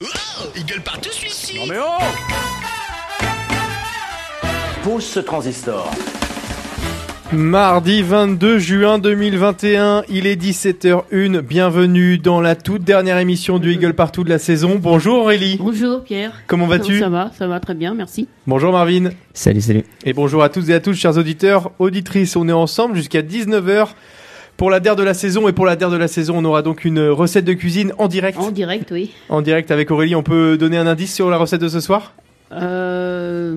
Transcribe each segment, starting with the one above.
Oh, il gueule partout celui-ci Non mais oh Pose ce transistor. Mardi 22 juin 2021, il est 17h01. Bienvenue dans la toute dernière émission du Eagle Partout de la saison. Bonjour Aurélie. Bonjour Pierre. Comment vas-tu Ça va, ça va très bien, merci. Bonjour Marvin. Salut, salut. Et bonjour à tous et à tous, chers auditeurs, auditrices. On est ensemble jusqu'à 19h pour la DER de la saison. Et pour la DER de la saison, on aura donc une recette de cuisine en direct. En direct, oui. En direct avec Aurélie. On peut donner un indice sur la recette de ce soir? Euh,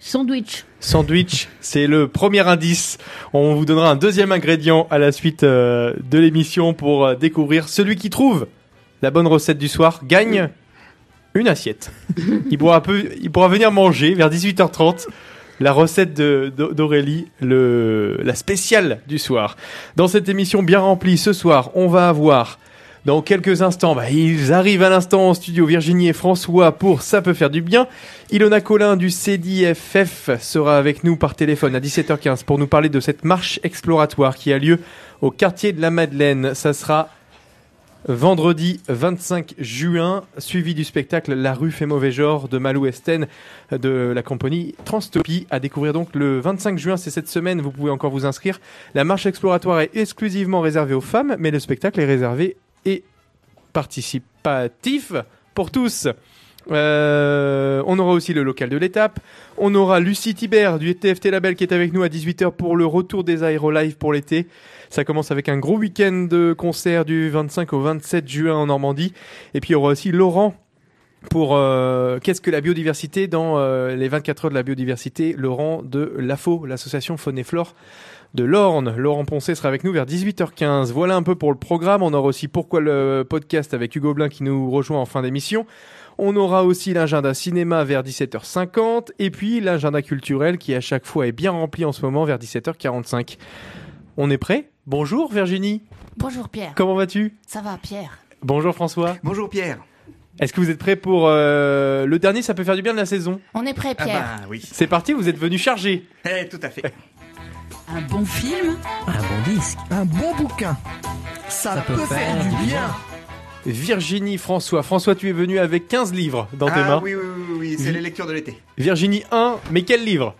sandwich. Sandwich, c'est le premier indice. On vous donnera un deuxième ingrédient à la suite euh, de l'émission pour euh, découvrir. Celui qui trouve la bonne recette du soir gagne une assiette. il, pourra peu, il pourra venir manger vers 18h30 la recette d'Aurélie, la spéciale du soir. Dans cette émission bien remplie ce soir, on va avoir dans quelques instants, bah, ils arrivent à l'instant en studio, Virginie et François pour Ça peut faire du bien. Ilona Collin du CDFF sera avec nous par téléphone à 17h15 pour nous parler de cette marche exploratoire qui a lieu au quartier de la Madeleine. Ça sera vendredi 25 juin, suivi du spectacle La rue fait mauvais genre de Malou Esten de la compagnie Transtopie. À découvrir donc le 25 juin, c'est cette semaine, vous pouvez encore vous inscrire. La marche exploratoire est exclusivement réservée aux femmes, mais le spectacle est réservé et participatif pour tous. Euh, on aura aussi le local de l'étape. On aura Lucie Thibert du TFT Label qui est avec nous à 18h pour le retour des Aéro Live pour l'été. Ça commence avec un gros week-end de concert du 25 au 27 juin en Normandie. Et puis il y aura aussi Laurent pour euh, qu'est-ce que la biodiversité dans euh, les 24 heures de la biodiversité? Laurent de l'AFO, l'association Faune et Flore de l'Orne. Laurent Poncet sera avec nous vers 18h15. Voilà un peu pour le programme. On aura aussi pourquoi le podcast avec Hugo Blin qui nous rejoint en fin d'émission. On aura aussi l'agenda cinéma vers 17h50 et puis l'agenda culturel qui à chaque fois est bien rempli en ce moment vers 17h45. On est prêt? Bonjour Virginie, Bonjour Pierre. comment vas-tu? Ça va Pierre Bonjour François. Bonjour Pierre. Est-ce que vous êtes prêts pour euh, le dernier Ça peut faire du bien de la saison? On est prêt Ah Pierre. bah oui. C'est parti, vous êtes venu charger. Eh, tout à fait. Un bon film? Un bon disque. Un bon bouquin. Ça, peut, faire, du bien. Virginie François. François, tu es venu avec 15 livres dans tes ah mains. oui, oui, oui, oui, c'est les lectures de l'été. Virginie 1, mais quel livre?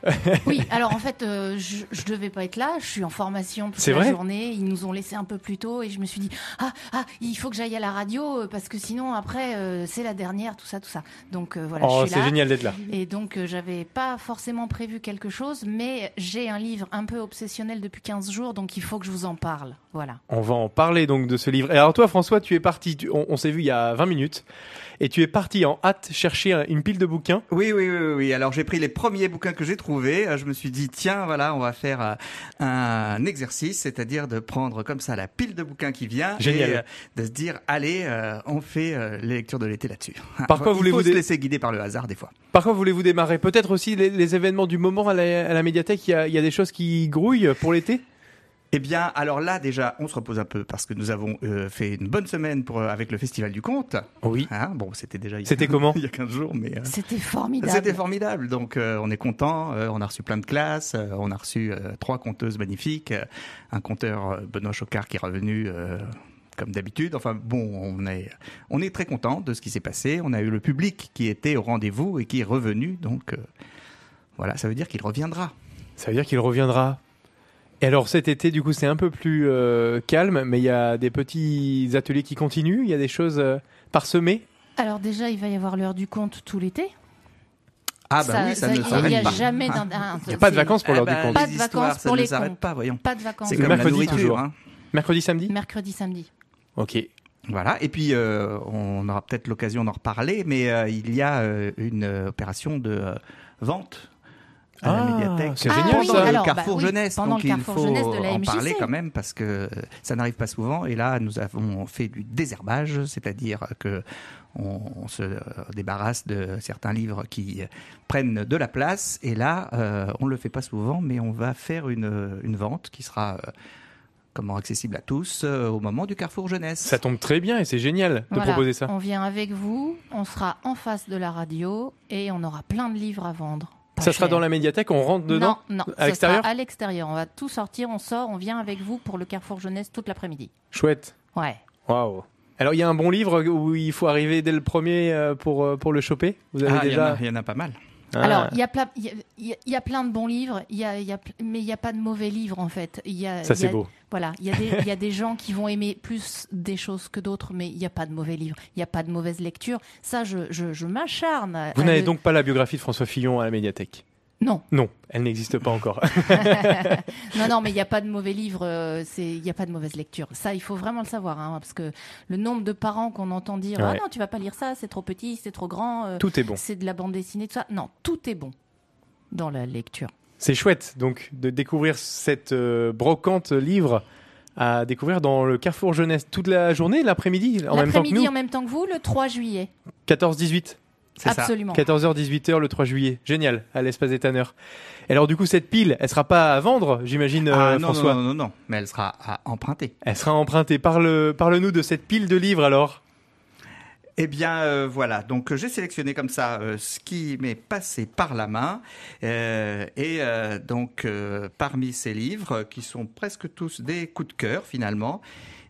Oui, alors en fait, euh, je, je devais pas être là. Je suis en formation toute C'est la vrai? journée. Ils nous ont laissé un peu plus tôt et je me suis dit ah ah il faut que j'aille à la radio euh, parce que sinon après euh, c'est la dernière tout ça tout ça. Donc euh, voilà, Oh, je suis c'est génial d'être là. Et donc euh, j'avais pas forcément prévu quelque chose, mais j'ai un livre un peu obsessionnel depuis 15 jours, donc il faut que je vous en parle. Voilà. On va en parler donc de ce livre. Et alors toi, François, tu es parti, tu- on, on s'est vu il y a 20 minutes, et tu es parti en hâte chercher un- une pile de bouquins. Oui, oui, oui, oui. Alors j'ai pris les premiers bouquins que j'ai trouvés. Euh, Je me suis dit tiens, voilà, on va faire euh, un exercice, c'est-à-dire de prendre comme ça la pile de bouquins qui vient Génial. et euh, de se dire allez, on fait les lectures de l'été là-dessus. Par quoi voulez-vous se dé- laisser guider par le hasard des fois. Par quoi voulez-vous démarrer? Peut-être aussi les, les événements du moment à la, à la médiathèque, il y, a, il y a des choses qui grouillent pour l'été? Eh bien, alors là déjà, on se repose un peu parce que nous avons euh, fait une bonne semaine pour, euh, avec le Festival du Conte. Oui. Hein, bon, c'était déjà il y a- C'était comment il y a 15 jours, mais euh, C'était formidable. C'était formidable. Donc, euh, on est content. Euh, on a reçu plein de classes. Euh, on a reçu euh, trois conteuses magnifiques. Euh, un conteur, euh, Benoît Chocard, qui est revenu euh, comme d'habitude. Enfin, bon, on est, on est très content de ce qui s'est passé. On a eu le public qui était au rendez-vous et qui est revenu. Donc, euh, voilà, ça veut dire qu'il reviendra. Ça veut dire qu'il reviendra. Et alors cet été, du coup, c'est un peu plus euh, calme, mais il y a des petits ateliers qui continuent, il y a des choses euh, parsemées. Alors déjà, il va y avoir l'heure du compte tout l'été. Ah, bah oui, ça, ne Il n'y s'arrête a pas. jamais d'un- un- Il n'y a pas de vacances pour Ah l'heure bah, du compte. Pas de vacances ça pour ne les s'arrête cons. pas, voyons. Pas de vacances. C'est Le comme la mercredi, nourriture. toujours. hein. Mercredi, samedi Mercredi, samedi. Ok. Voilà, et puis euh, on aura peut-être l'occasion d'en reparler, mais euh, il y a euh, une opération de euh, vente à Ah, la médiathèque. c'est Ah génial, oui, ça. Alors, le bah Carrefour oui, Jeunesse, pendant donc le il Carrefour faut Jeunesse de la en MJC. parler quand même parce que ça n'arrive pas souvent. Et là, nous avons fait du désherbage, c'est-à-dire que on, on se euh, débarrasse de certains livres qui euh, prennent de la place. Et là, euh, on le fait pas souvent, mais on va faire une, une vente qui sera euh, comment accessible à tous euh, au moment du Carrefour Jeunesse. Ça tombe très bien et c'est génial de Voilà. proposer ça. On vient avec vous, on sera en face de la radio et on aura plein de livres à vendre. Pas Ça sera dans la médiathèque, on rentre dedans Non, non, À ça sera l'extérieur à l'extérieur. On va tout sortir, on sort, on vient avec vous pour le Carrefour Jeunesse toute l'après-midi. Chouette. Ouais. Waouh. Alors il y a un bon livre où il faut arriver dès le premier euh, pour, euh, pour le choper? Vous avez Ah, il y en déjà a- il y, en a pas mal. Ah. Alors, il y, a plein- il y a- il y a- il y a plein de bons livres, il y a, il y a pl- mais il n'y a pas de mauvais livres en fait. Il y a, Ça c'est beau. Voilà, il y, a des, il y a des gens qui vont aimer plus des choses que d'autres, mais il n'y a pas de mauvais livres, il n'y a pas de mauvaise lecture. Ça, je, je, je m'acharne. à- Vous n'avez le- donc pas la biographie de François Fillon à la médiathèque Non, Non, elle n'existe pas encore. non, non, mais il n'y a pas de mauvais livres, euh, c'est- il n'y a pas de mauvaise lecture. Ça, il faut vraiment le savoir, hein, parce que le nombre de parents qu'on entend dire Ah Ouais. non, tu vas pas lire ça, c'est trop petit, c'est trop grand, euh, Tout est bon. c'est de la bande dessinée, tout ça. Non, tout est bon dans la lecture. C'est chouette donc de découvrir cette euh, brocante livre à découvrir dans le Carrefour Jeunesse toute la journée, l'après-midi, en même temps que L'après-midi nous. en même temps que vous, le 3 juillet. 14-18. C'est ça. Absolument. 14h-18h le 3 juillet. Génial, à l'espace des tanneurs. Et alors du coup, cette pile, elle sera pas à vendre, j'imagine, euh, Ah, non, François non, non, non, non, mais elle sera à emprunter. Elle sera empruntée. Parle, parle-nous de cette pile de livres alors. Eh bien, euh, voilà. Donc, euh, j'ai sélectionné comme ça euh, ce qui m'est passé par la main. Euh, et euh, donc, euh, parmi ces livres, euh, qui sont presque tous des coups de cœur finalement,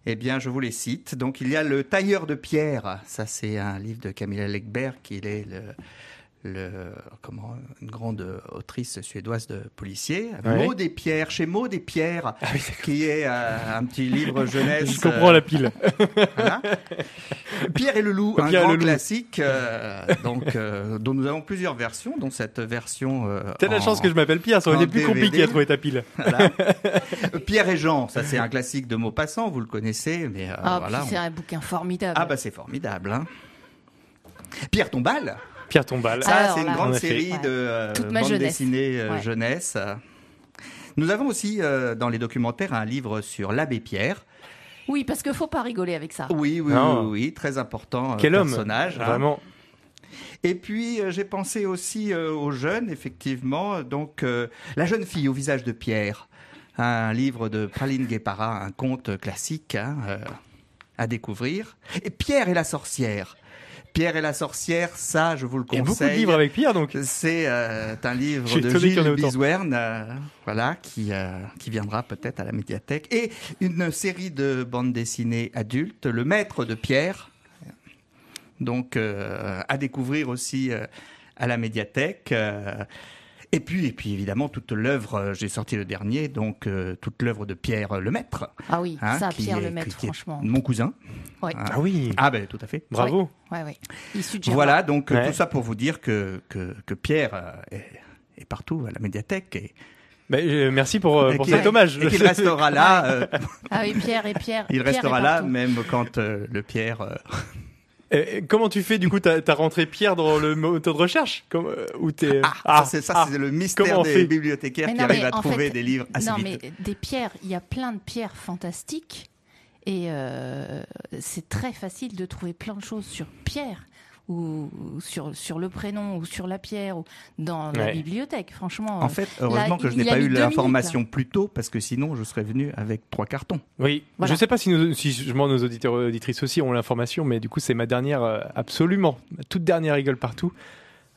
eh bien, je vous les cite. Donc, il y a Le Tailleur de pierre. Ça, c'est un livre de Camilla Läckberg, qui est le, le comment une grande autrice suédoise de policiers. Ouais. Maud et Pierre, chez Maud et Pierre, qui est euh, un petit livre jeunesse. Je comprends euh, la pile. voilà. Pierre et le loup, un Pierre et grand classique, euh, donc euh, dont nous avons plusieurs versions, dont cette version. Euh, T'as de la chance que je m'appelle Pierre, ça aurait été plus DVD. compliqué à trouver ta pile. voilà. Pierre et Jean, ça c'est un classique de Maupassant, vous le connaissez, mais euh, Ah, voilà. c'est on- un bouquin formidable. Ah bah c'est formidable. Hein. Pierre Tombal, Pierre Tombal. ça c'est une grande série Ouais. de euh, Toute ma bande jeunesse. dessinée euh, Ouais. jeunesse. Nous avons aussi euh, dans les documentaires un livre sur l'abbé Pierre. Oui, parce qu'il faut pas rigoler avec ça. Oui, oui, oui, oui, très important euh, Quel homme personnage. hein. Vraiment. Et puis euh, j'ai pensé aussi euh, aux jeunes, effectivement. Donc euh, la jeune fille au visage de Pierre, un livre de Praline Guépara, un conte classique hein, euh, à découvrir. Et Pierre et la sorcière. Pierre et la sorcière, ça, je vous le Il y a conseille. beaucoup de livres avec Pierre donc. C'est euh, un livre de Gilles. Biswern, euh, voilà, qui, euh, qui viendra peut-être à la médiathèque. Et une série de bandes dessinées adultes, Le Maître de Pierre, donc euh, à découvrir aussi euh, à la médiathèque. Et puis, et puis évidemment toute l'œuvre, euh, j'ai sorti le dernier, donc euh, toute l'œuvre de Pierre Lemaître, Ah oui, hein, ça, qui Pierre est- Lemaître, qui franchement. mon cousin. Ouais. hein. Ah oui. Ah ben tout à fait. Bravo. Ouais, ouais. Voilà, donc euh, Ouais. tout ça pour vous dire que, que, que Pierre est, est partout à la médiathèque et, Bah, euh, merci pour, euh, et pour qu'il- cet hommage. et qu'il restera là. euh, Ah oui, Pierre et Pierre. il Pierre restera est là même quand euh, le Pierre. Euh, comment tu fais du coup T'as as rentré Pierre dans le moteur de recherche? Comme, euh, où t'es Ah, ça c'est ça, ah. c'est le mystère Comment on des fait? bibliothécaires qui arrivent à trouver fait- des livres assez non, vite. mais des pierres, il y a plein de pierres fantastiques. Et euh, c'est très facile de trouver plein de choses sur Pierre ou sur, sur le prénom ou sur la pierre ou dans la Ouais. bibliothèque. Franchement, En fait, heureusement là, que je n'ai pas eu l'information plus tôt parce que sinon je serais venu avec trois cartons. Oui, Voilà. je sais pas si, nous, si je demande nos auditeurs et auditrices aussi ont l'information, mais du coup c'est ma dernière, euh, absolument, ma toute dernière rigole partout.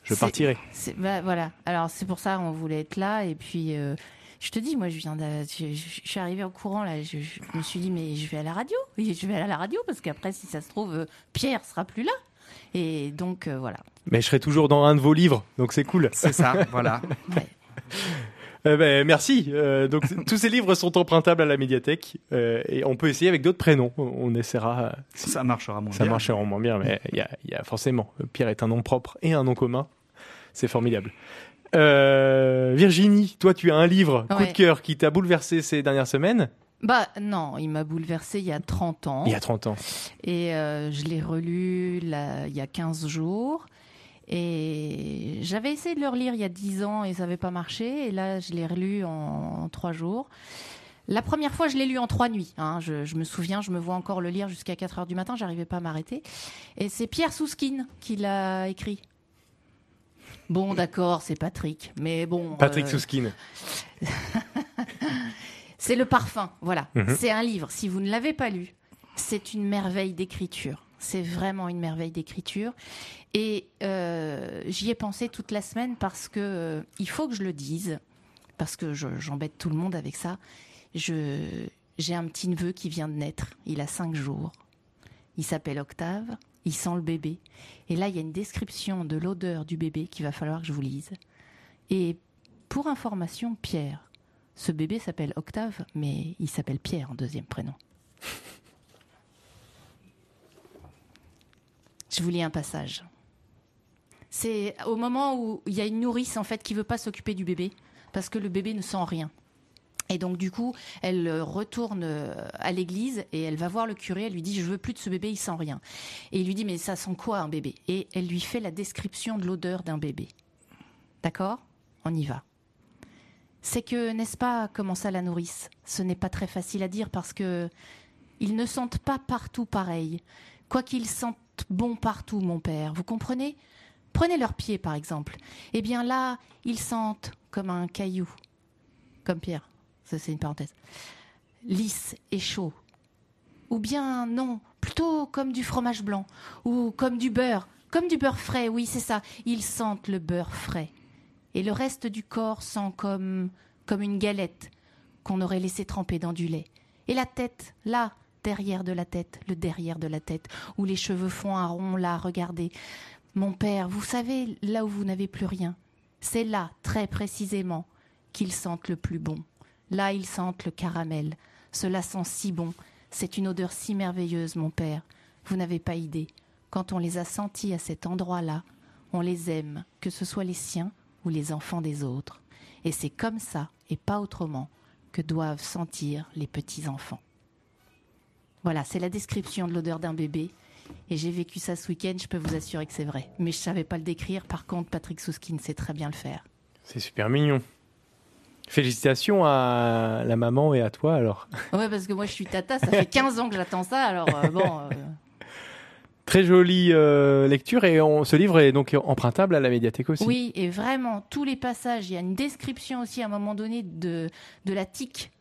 Je partirai. Bah, voilà. Alors c'est pour ça on voulait être là et puis euh, je te dis moi je viens de, je, je- je suis arrivée au courant là. Je, je me suis dit mais je vais à la radio. Je vais à la radio parce qu'après si ça se trouve euh, Pierre sera plus là. Et donc euh, voilà. Mais je serai toujours dans un de vos livres, donc c'est cool. C'est ça, voilà. Ouais. Euh, ben, merci. Euh, donc tous ces livres sont empruntables à la médiathèque euh, et on peut essayer avec d'autres prénoms. On, essaiera. euh, si Ça marchera moins ça bien. marchera moins bien, mais il y a, il y a forcément. Pierre est un nom propre et un nom commun. C'est formidable. Euh, Virginie, toi tu as un livre coup de cœur qui t'a bouleversé ces dernières semaines. Bah non, il m'a bouleversé il y a 30 ans. Il y a 30 ans. Et euh, je l'ai relu là, il y a 15 jours. Et j'avais essayé de le relire il y a 10 ans et ça n'avait pas marché. Et là, je l'ai relu en, 3 jours. La première fois, je l'ai lu en 3 nuits. hein. Je, je me souviens, je me vois encore le lire jusqu'à 4 heures du matin. J'arrivais pas à m'arrêter. Et c'est Pierre Souskin qui l'a écrit. Bon, d'accord, c'est Patrick. Mais bon. Patrick euh, Souskin. c'est le parfum, voilà. Mhm. C'est un livre. Si vous ne l'avez pas lu, c'est une merveille d'écriture. C'est vraiment une merveille d'écriture. Et euh, j'y ai pensé toute la semaine parce que euh, il faut que je le dise, parce que je- j'embête tout le monde avec ça. J'ai un petit neveu qui vient de naître. Il a cinq jours. Il s'appelle Octave. Il sent le bébé. Et là, il y a une description de l'odeur du bébé qu'il va falloir que je vous lise. Et pour information, Pierre. Ce bébé s'appelle Octave, mais il s'appelle Pierre en deuxième prénom. Je vous lis un passage. C'est au moment où il y a une nourrice en fait qui veut pas s'occuper du bébé parce que le bébé ne sent rien. Et donc du coup, elle euh, retourne euh, à l'église et elle va voir le curé. Elle lui dit je veux plus de ce bébé, il sent rien. Et il lui dit mais ça sent quoi un bébé? Et elle lui fait la description de l'odeur d'un bébé. D'accord? On y va. C'est que n'est-ce pas comment ça la nourrice? Ce n'est pas très facile à dire parce que ils ne sentent pas partout pareil. Quoi qu'ils sentent bon partout, mon père. Vous comprenez? Prenez leurs pieds par exemple. Eh bien là, ils sentent comme un caillou, comme Pierre ça c'est une parenthèse, lisse et chaud. Ou bien non, plutôt comme du fromage blanc, ou comme du beurre, comme du beurre frais, oui c'est ça, ils sentent le beurre frais. Et le reste du corps sent comme, comme une galette qu'on aurait laissé tremper dans du lait. Et la tête, là, derrière de la tête, le derrière de la tête, où les cheveux font un rond, là, regardez. Mon père, vous savez, là où vous n'avez plus rien, c'est là, très précisément, qu'ils sentent le plus bon. Là, ils sentent le caramel. Cela sent si bon. C'est une odeur si merveilleuse, mon père. Vous n'avez pas idée. Quand on les a sentis à cet endroit-là, on les aime, que ce soit les siens ou les enfants des autres. Et c'est comme ça, et pas autrement, que doivent sentir les petits-enfants. Voilà, c'est la description de l'odeur d'un bébé. Et j'ai vécu ça ce week-end, je peux vous assurer que c'est vrai. Mais je savais pas le décrire, par contre, Patrick Souskin sait très bien le faire. C'est super mignon. Félicitations à la maman et à toi alors. Ouais, parce que moi je suis tata, ça fait 15 ans que j'attends ça, alors euh, bon. Euh. Très jolie euh, lecture et on, ce livre est donc empruntable à la médiathèque aussi. Oui, et vraiment, tous les passages, il y a une description aussi à un moment donné de, de la tique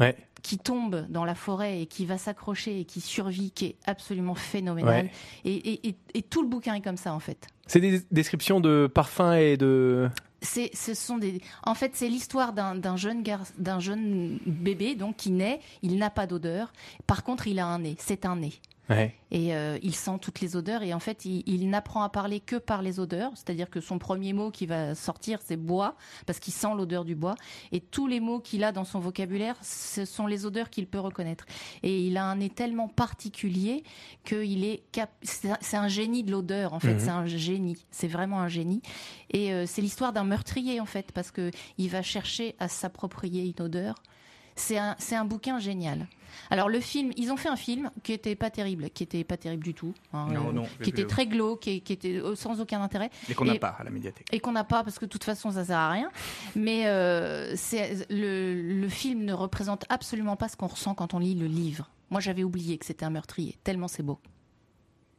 ouais. qui tombe dans la forêt et qui va s'accrocher et qui survit, qui est absolument phénoménal. Ouais. Et, et, et, tout le bouquin est comme ça en fait. C'est des descriptions de parfums et de c'est, ce sont des. En fait, c'est l'histoire d'un, d'un jeune gar... d'un jeune bébé donc qui naît. Il n'a pas d'odeur. Par contre, il a un nez. C'est un nez. Ouais. Et euh, il sent toutes les odeurs. Et en fait, il, il n'apprend à parler que par les odeurs. C'est-à-dire que son premier mot qui va sortir, c'est bois, parce qu'il sent l'odeur du bois. Et tous les mots qu'il a dans son vocabulaire, ce sont les odeurs qu'il peut reconnaître. Et il a un nez tellement particulier qu'il est cap... c'est un génie de l'odeur. En fait, Mhm. c'est un génie. C'est vraiment un génie. Et euh, c'est l'histoire d'un meurtrier en fait, parce que il va chercher à s'approprier une odeur. C'est un, c'est un bouquin génial. Alors le film, ils ont fait un film qui était pas terrible, qui était pas terrible du tout, hein, Non, euh, non, qui était très glauque, qui, qui était euh, sans aucun intérêt Et qu'on n'a pas à la médiathèque. et qu'on n'a pas parce que de toute façon ça sert à rien. Mais euh, c'est le, le film ne représente absolument pas ce qu'on ressent quand on lit le livre. Moi j'avais oublié que c'était un meurtrier, tellement c'est beau.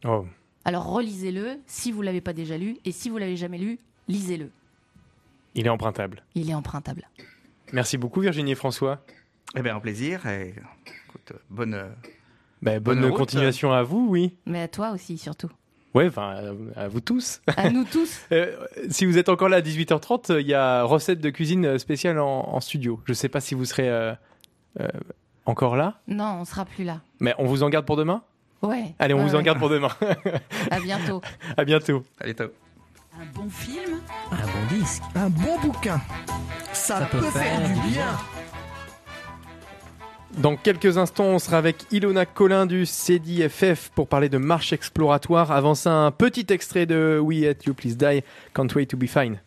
Oh. Alors relisez-le si vous l'avez pas déjà lu et si vous l'avez jamais lu, lisez-le. Il est empruntable. Il est empruntable. Merci beaucoup Virginie et François. Eh bien, un plaisir. Et, écoute, bonne. euh, Bah, bonne Bonne route. continuation à vous, oui. Mais à toi aussi surtout. Ouais, enfin, à- à vous tous. À nous tous. Euh, si vous êtes encore là à 18h30, il y a recette de cuisine spéciale en, en studio. Je sais pas si vous serez euh, euh, encore là, Non, on sera plus là. mais on vous en garde pour demain? Ouais. Allez, on Ouais, vous en garde pour demain. À bientôt. à bientôt. Allez, ciao. Un bon film, Un bon disque. un bon bouquin. Ça, Ça peut, peut faire, faire du du bien. Dans quelques instants, on sera avec Ilona Collin du CDFF pour parler de marche exploratoire. Avant ça, un petit extrait de We At You Please Die, Can't Wait to Be Fine.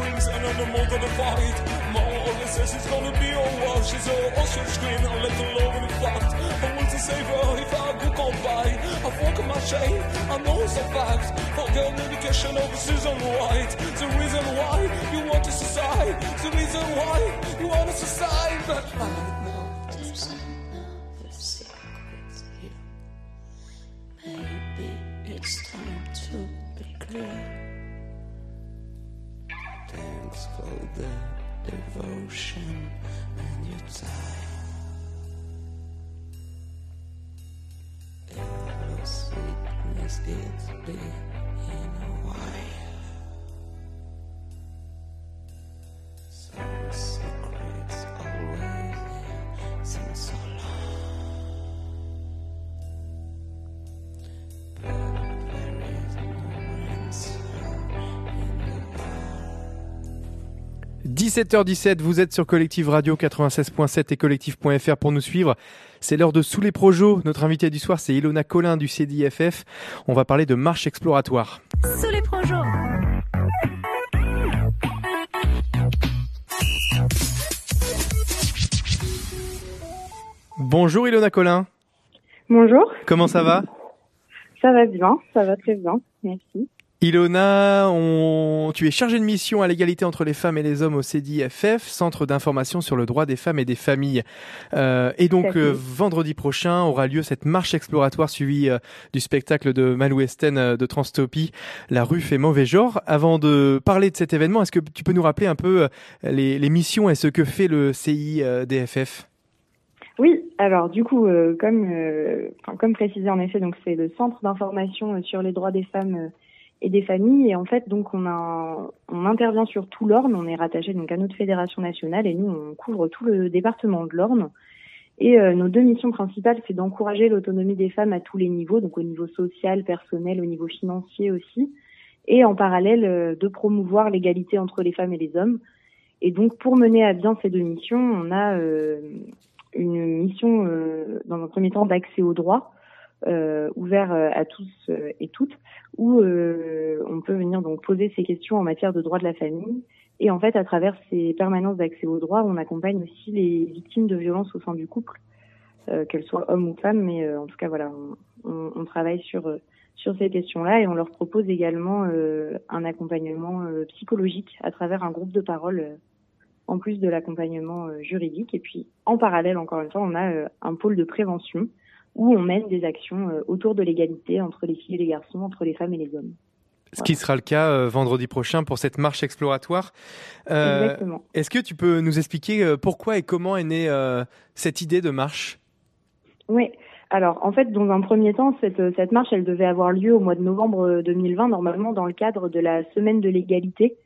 Things and on the more gonna fight. Mom always says it's gonna be alright. She's all on your screen, I'll let alone in the fact. I want to save her if I go come by. I walk my shame, I know it's a fact. Forget medication over Susan White. The reason why you want to suicide. The reason why you want to suicide. But I the devotion and your time. If your sickness is being 17h17, vous êtes sur Collective Radio 96.7 et collectif.fr pour nous suivre. C'est l'heure de Sous les Projos. Notre invité du soir, c'est Ilona Collin du CDIFF. On va parler de marche exploratoire. Sous les projets. Bonjour Ilona Collin. Bonjour, Comment ça va? Ça va bien, ça va très bien, merci. Ilona, on... tu es chargée de mission à l'égalité entre les femmes et les hommes au CDIFF, Centre d'information sur le droit des femmes et des familles. Euh, et donc euh, vendredi prochain aura lieu cette marche exploratoire suivie euh, du spectacle de Malou Esten de Transtopie, La rue fait mauvais genre. Avant de parler de cet événement, est-ce que tu peux nous rappeler un peu les, les missions et ce que fait le CIDFF Oui, alors du coup, euh, comme, euh, comme précisé en effet, donc c'est le centre d'information sur les droits des femmes et des familles. Et en fait, donc on a, on intervient sur tout l'Orne. On est rattaché donc à notre fédération nationale et nous on couvre tout le département de l'Orne. Et euh, nos deux missions principales, c'est d'encourager l'autonomie des femmes à tous les niveaux, donc au niveau social, personnel, au niveau financier aussi, et en parallèle euh, de promouvoir l'égalité entre les femmes et les hommes. Et donc pour mener à bien ces deux missions, on a euh, une mission euh, dans un premier temps d'accès au droit euh, ouvert euh, à tous euh, et toutes où euh, on peut venir donc poser ces questions en matière de droit de la famille et en fait à travers ces permanences d'accès au droit on accompagne aussi les victimes de violences au sein du couple euh, qu'elles soient hommes ou femmes mais euh, en tout cas voilà on, on- travaille sur sur ces questions-là et on leur propose également un accompagnement psychologique à travers un groupe de parole en plus de l'accompagnement juridique. Et puis, en parallèle, encore une fois, on a un pôle de prévention où on mène des actions euh, autour de l'égalité entre les filles et les garçons, entre les femmes et les hommes. Ce qui sera le cas euh, vendredi prochain pour cette marche exploratoire. Euh, Exactement. Est-ce que tu peux nous expliquer pourquoi et comment est née euh, cette idée de marche? Oui. Alors, en fait, dans un premier temps, cette, cette marche, elle devait avoir lieu au mois de novembre euh, 2020, normalement dans le cadre de la semaine de l'égalité,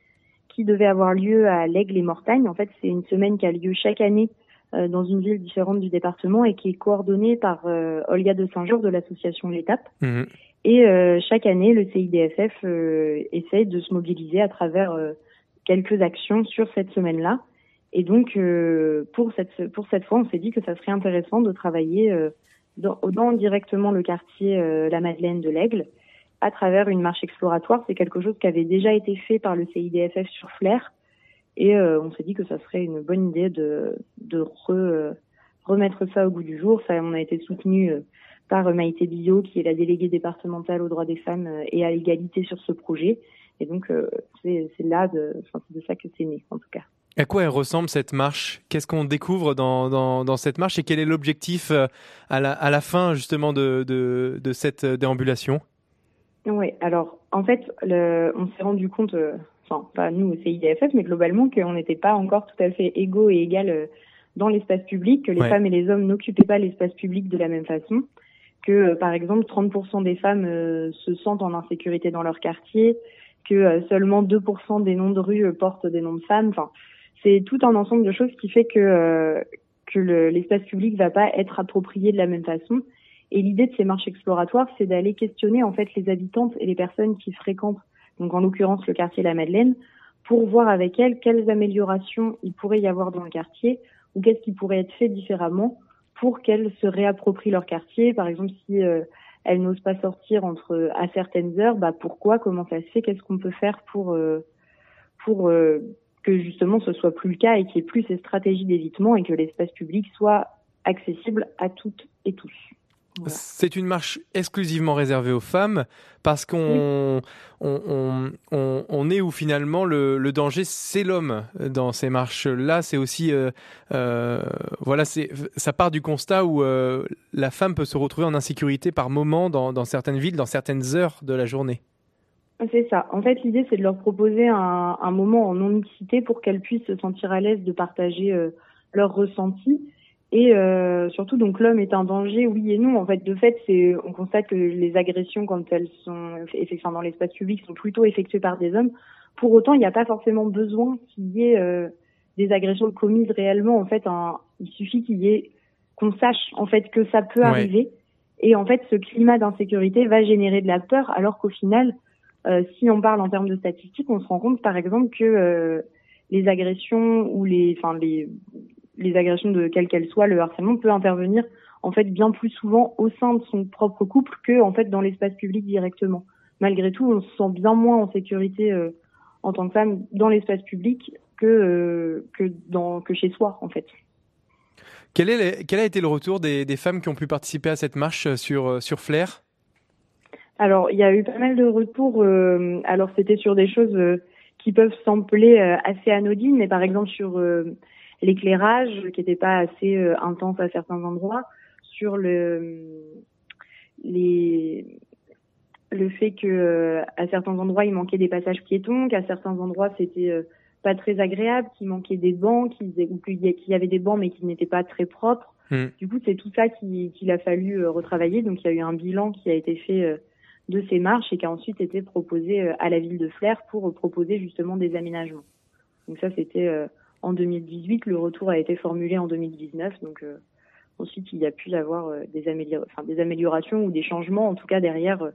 qui devait avoir lieu à l'Aigle et Mortagne. En fait, c'est une semaine qui a lieu chaque année dans une ville différente du département et qui est coordonnée par euh, Olga de Saint-Jour de l'association L'Étape. Mhm. Et euh, chaque année, le CIDFF euh, essaye de se mobiliser à travers euh, quelques actions sur cette semaine-là. Et donc, euh, pour cette pour cette fois, on s'est dit que ça serait intéressant de travailler euh, dans, dans directement le quartier euh, La Madeleine de l'Aigle à travers une marche exploratoire. C'est quelque chose qui avait déjà été fait par le CIDFF sur Flair. Et euh, on s'est dit que ça serait une bonne idée de, de re, euh, remettre ça au goût du jour. Ça, on a été soutenu euh, par Maïté Billot, qui est la déléguée départementale aux droits des femmes et à l'égalité sur ce projet. Et donc, c'est là, de, enfin, de ça que c'est né, en tout cas. À quoi elle ressemble cette marche? Qu'est-ce qu'on découvre dans, dans, dans cette marche? Et quel est l'objectif à la, à la fin justement de, de, de cette déambulation? Oui, alors en fait, le, on s'est rendu compte, enfin pas nous au CIDFF, mais globalement qu'on n'était pas encore tout à fait égaux et égal euh, dans l'espace public, que les Ouais. femmes et les hommes n'occupaient pas l'espace public de la même façon, que euh, par exemple 30% des femmes euh, se sentent en insécurité dans leur quartier, que euh, seulement 2% des noms de rue euh, portent des noms de femmes. Enfin, c'est tout un ensemble de choses qui fait que que le- l'espace public va pas être approprié de la même façon. Et l'idée de ces marches exploratoires, c'est d'aller questionner en fait les habitantes et les personnes qui fréquentent, donc en l'occurrence le quartier La Madeleine, pour voir avec elles quelles améliorations il pourrait y avoir dans le quartier ou qu'est-ce qui pourrait être fait différemment pour qu'elles se réapproprient leur quartier. Par exemple, si euh, elles n'osent pas sortir entre à certaines heures, bah pourquoi, comment ça se fait, qu'est-ce qu'on peut faire pour euh, pour euh, que justement ce soit plus le cas et qu'il n'y ait plus ces stratégies d'évitement et que l'espace public soit accessible à toutes et tous? Voilà. C'est une marche exclusivement réservée aux femmes parce qu'on on, on, on, est où finalement le, le danger c'est l'homme dans ces marches là c'est aussi euh, euh, voilà c'est ça part du constat où euh, la femme peut se retrouver en insécurité par moment dans, dans certaines villes dans certaines heures de la journée. C'est ça. En fait, l'idée, c'est de leur proposer un, un moment en non-mixité pour qu'elles puissent se sentir à l'aise de partager euh, leurs ressentis. Et euh, surtout, donc l'homme est un danger, oui et non. En fait, de fait, c'est, on constate que les agressions, quand elles sont effectuées dans l'espace public, sont plutôt effectuées par des hommes. Pour autant, il n'y a pas forcément besoin qu'il y ait euh, des agressions commises réellement. En fait, il suffit qu'il y ait qu'on sache en fait que ça peut Ouais. arriver. Et en fait, ce climat d'insécurité va générer de la peur, alors qu'au final, euh, si on parle en termes de statistiques, on se rend compte, par exemple, que euh, les agressions ou les, enfin les, les agressions de quelle qu'elle soit, le harcèlement peut intervenir en fait bien plus souvent au sein de son propre couple que en fait dans l'espace public directement. Malgré tout, on se sent bien moins en sécurité euh, en tant que femme dans l'espace public que euh, que dans que chez soi en fait. Quel, est le- quel a été le retour des, des femmes qui ont pu participer à cette marche euh, sur, sur Flair? Alors, il y a eu pas mal de retours. euh, alors, c'était sur des choses qui peuvent sembler assez anodines, mais par exemple sur l'éclairage, qui n'était pas assez euh, intense à certains endroits, sur le les le fait que euh, à certains endroits il manquait des passages piétons, qu'à certains endroits c'était euh, pas très agréable, qu'il manquait des bancs, qu'il ou qu'il y avait des bancs mais qui n'étaient pas très propres. Mm. Du coup, c'est tout ça qui- qu'il a fallu euh, retravailler. Donc, il y a eu un bilan qui a été fait de ces marches et qui a ensuite été proposé à la ville de Flers pour proposer justement des aménagements. Donc ça, c'était en 2018. Le retour a été formulé en 2019. Donc euh, ensuite, il y a pu y avoir euh, des, amélior- enfin, des améliorations ou des changements. En tout cas, derrière, euh,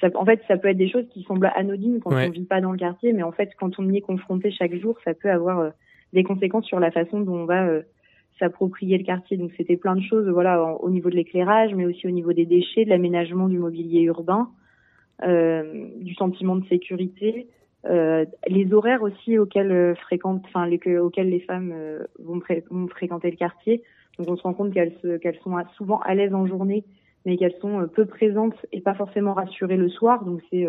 ça, en fait, ça peut être des choses qui semblent anodines quand Ouais. on vit pas dans le quartier, mais en fait, quand on y est confronté chaque jour, ça peut avoir euh, des conséquences sur la façon dont on va s'approprier le quartier. Donc c'était plein de choses, voilà, en- au niveau de l'éclairage, mais aussi au niveau des déchets, de l'aménagement du mobilier urbain, euh, du sentiment de sécurité, euh, les horaires aussi auxquels euh, fréquentent, enfin les, que- auxquels les femmes euh, vont, fré- vont fréquenter le quartier. Donc on se rend compte qu'elles sont souvent à l'aise en journée, mais qu'elles sont peu présentes et pas forcément rassurées le soir. Donc c'est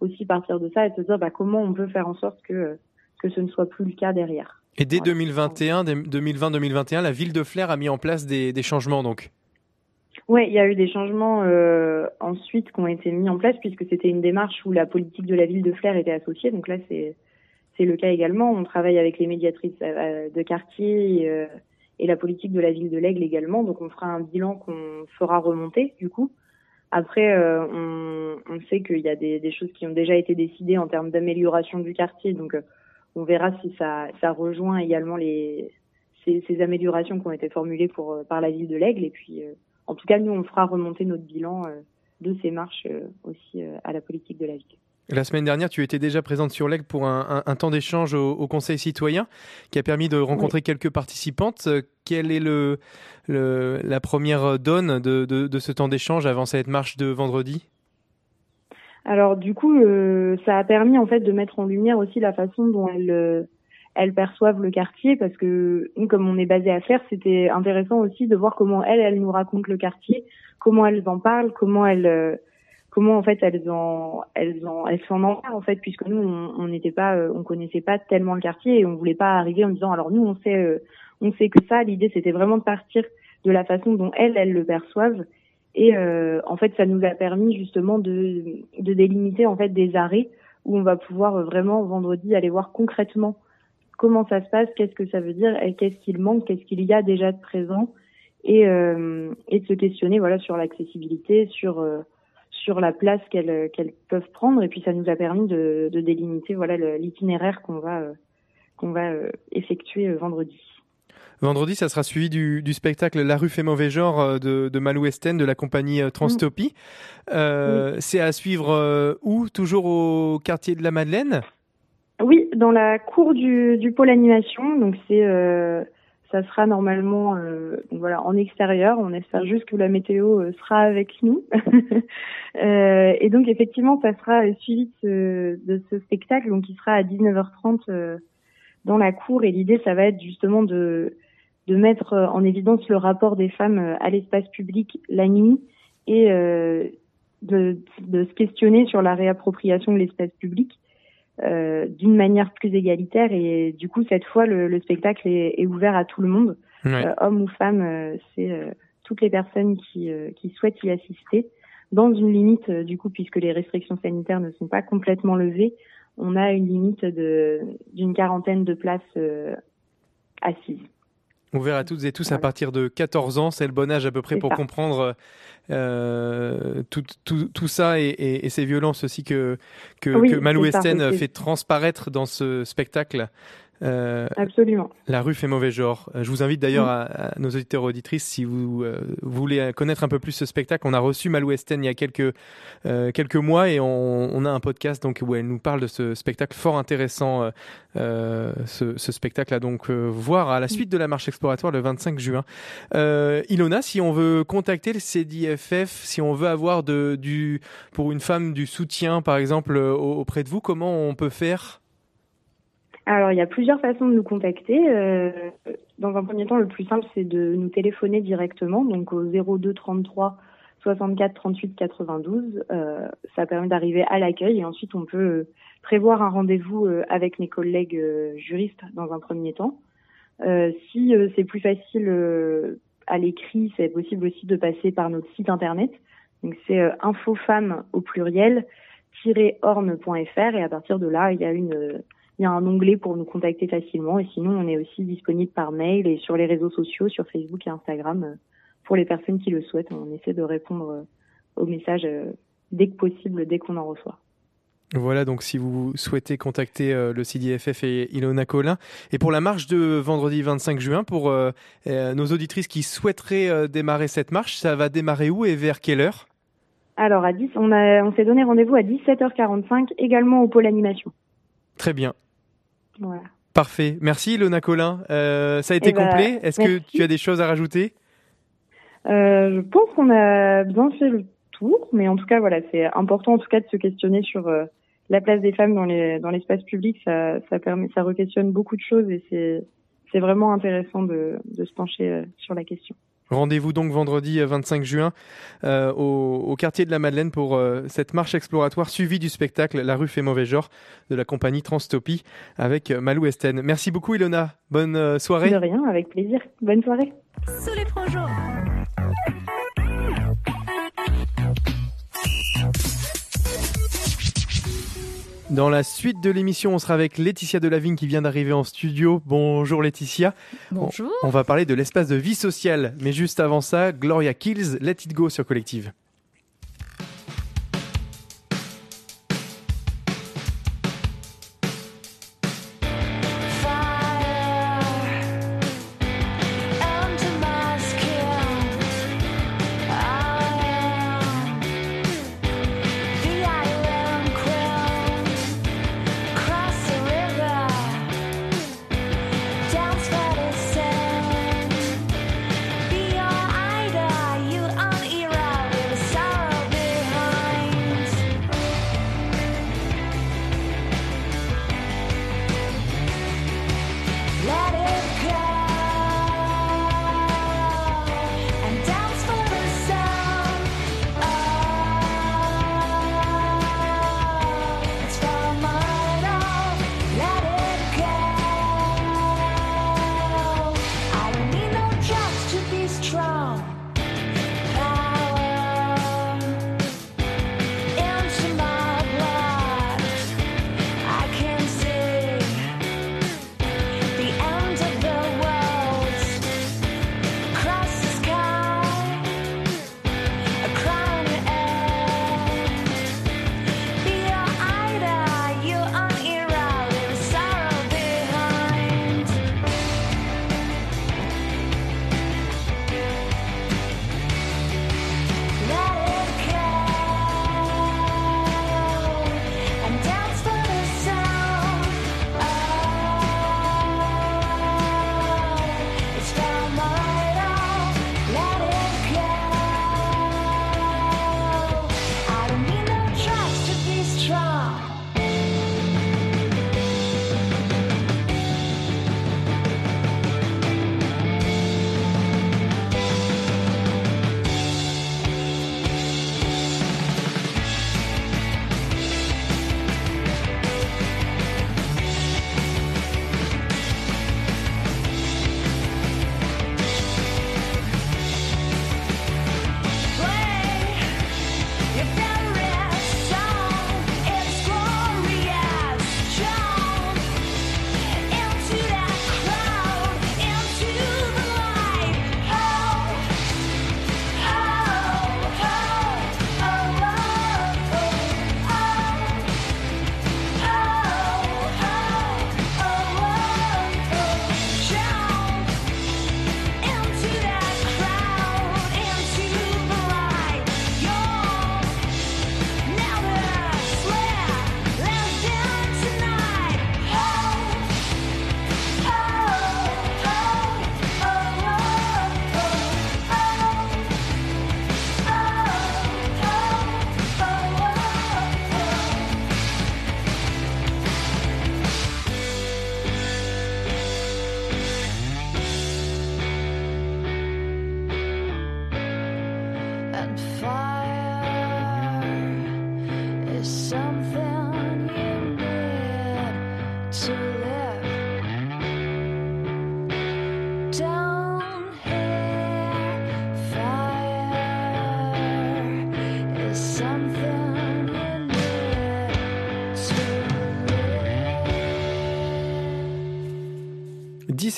aussi partir de ça et se dire bah, comment on peut faire en sorte que que ce ne soit plus le cas derrière. Et dès Voilà. 2021, dès 2020-2021, la ville de Flair a mis en place des, des changements donc? Ouais, il y a eu des changements euh, ensuite qui ont été mis en place puisque c'était une démarche où la politique de la ville de Flers était associée. Donc là, c'est c'est le cas également. On travaille avec les médiatrices euh, de quartier et, euh, et la politique de la ville de l'Aigle également. Donc on fera un bilan qu'on fera remonter du coup. Après, euh, on, on sait qu'il y a des, des choses qui ont déjà été décidées en termes d'amélioration du quartier. Donc euh, on verra si ça, ça rejoint également les ces, ces améliorations qui ont été formulées pour euh, par la ville de l'Aigle. Et puis euh, en tout cas, nous, on fera remonter notre bilan euh, de ces marches euh, aussi euh, à la politique de la ville. La semaine dernière, tu étais déjà présente sur l'Aigle pour un, un- un temps d'échange au, au Conseil citoyen qui a permis de rencontrer quelques participantes. Quelle est le, le- la première donne de, de- de ce temps d'échange avant cette marche de vendredi? Alors du coup, euh, ça a permis en fait de mettre en lumière aussi la façon dont elles, euh, elles perçoivent le quartier parce que nous, comme on est basé à faire, c'était intéressant aussi de voir comment elles, elles nous racontent le quartier, comment elles en parlent, comment elles, euh, comment en fait elles en, elles en, elles s'en emparent en fait puisque nous on n'était pas, euh, on connaissait pas tellement le quartier et on voulait pas arriver en disant alors nous on sait, euh, on sait que ça. L'idée c'était vraiment de partir de la façon dont elles, elles le perçoivent et euh, en fait, ça nous a permis justement de, de délimiter en fait des arrêts où on va pouvoir vraiment vendredi aller voir concrètement comment ça se passe, qu'est-ce que ça veut dire, et qu'est-ce qu'il manque, qu'est-ce qu'il y a déjà de présent, et, euh, et de se questionner voilà sur l'accessibilité, sur euh, sur la place qu'elles qu'elles peuvent prendre, et puis ça nous a permis de, de délimiter voilà l'itinéraire qu'on va euh, qu'on va effectuer vendredi. Vendredi, ça sera suivi du, du spectacle La rue fait mauvais genre de, de Malou Esten de la compagnie Transtopie. Euh, C'est à suivre euh, où? Toujours au quartier de la Madeleine? Dans la cour du, du pôle animation. Donc c'est euh, ça sera normalement euh, voilà en extérieur. On espère juste que la météo euh, sera avec nous. Euh, et donc effectivement, ça sera suivi de ce, de ce spectacle, donc qui sera à 19h30 euh, dans la cour. Et l'idée, ça va être justement de de mettre en évidence le rapport des femmes à l'espace public la nuit et de, de se questionner sur la réappropriation de l'espace public euh, d'une manière plus égalitaire. Et du coup, cette fois, le, le spectacle est, est, ouvert à tout le monde, Ouais. euh, hommes ou femmes. euh, C'est euh, toutes les personnes qui, euh, qui souhaitent y assister, dans une limite, du coup, puisque les restrictions sanitaires ne sont pas complètement levées, on a une limite de d'une quarantaine de places euh, assises. Ouvert à toutes et tous à partir de 14 ans, c'est le bon âge à peu près pour ça. comprendre euh, tout, tout, tout ça et, et, et ces violences aussi que, que, Oui, que Malou Esten fait transparaître dans ce spectacle. Euh, Absolument. La rue fait mauvais genre. Euh, Je vous invite d'ailleurs à, à nos auditeurs et auditrices, si vous euh, voulez connaître un peu plus ce spectacle, on a reçu Malou Esten il y a quelques, euh, quelques mois et on, on a un podcast donc, où elle nous parle de ce spectacle fort intéressant, ce, ce spectacle à donc voir à la suite de la marche exploratoire le 25 juin. Ilona, si on veut contacter le CDFF, si on veut avoir de, du, pour une femme du soutien par exemple auprès de vous, comment on peut faire? Alors, il y a plusieurs façons de nous contacter. Euh, dans un premier temps, le plus simple, c'est de nous téléphoner directement, donc au 02 33 64 38 92. Euh, ça permet d'arriver à l'accueil et ensuite on peut euh, prévoir un rendez-vous euh, avec mes collègues euh, juristes dans un premier temps. Euh, si c'est plus facile à l'écrit, c'est possible aussi de passer par notre site internet. Donc c'est infofemme au pluriel orne.fr et à partir de là, il y a une il y a un onglet pour nous contacter facilement et sinon on est aussi disponible par mail et sur les réseaux sociaux, sur Facebook et Instagram pour les personnes qui le souhaitent. On essaie de répondre euh, aux messages euh, dès que possible, dès qu'on en reçoit. Voilà, donc si vous souhaitez contacter euh, le CDFF et Ilona Collin. Et pour la marche de vendredi 25 juin, pour euh, euh, nos auditrices qui souhaiteraient démarrer cette marche, ça va démarrer où et vers quelle heure? Alors à 10, on a on s'est donné rendez-vous à 17h45 également au pôle animation. Très bien. Voilà. Parfait. Merci Ilona Collin. Euh, ça a été Eh ben, complet. Est-ce que tu as des choses à rajouter? Euh, je pense qu'on a bien fait le tour, mais en tout cas voilà, c'est important en tout cas de se questionner sur euh, la place des femmes dans les dans l'espace public. Ça ça permet ça re-questionne beaucoup de choses et c'est c'est vraiment intéressant de de se pencher sur la question. Rendez-vous donc vendredi euh, 25 juin euh, au, au quartier de la Madeleine pour euh, cette marche exploratoire suivie du spectacle La rue fait mauvais genre de la compagnie Transtopie avec euh, Malou Esten. Merci beaucoup Ilona. Bonne euh, soirée. De rien, avec plaisir. Bonne soirée. Sous les projets. Dans la suite de l'émission, on sera avec Laetitia Delavigne qui vient d'arriver en studio. Bonjour Laetitia. Bonjour. On, on va parler de l'espace de vie sociale. Mais juste avant ça, Gloria Kills, Let It Go sur Collective.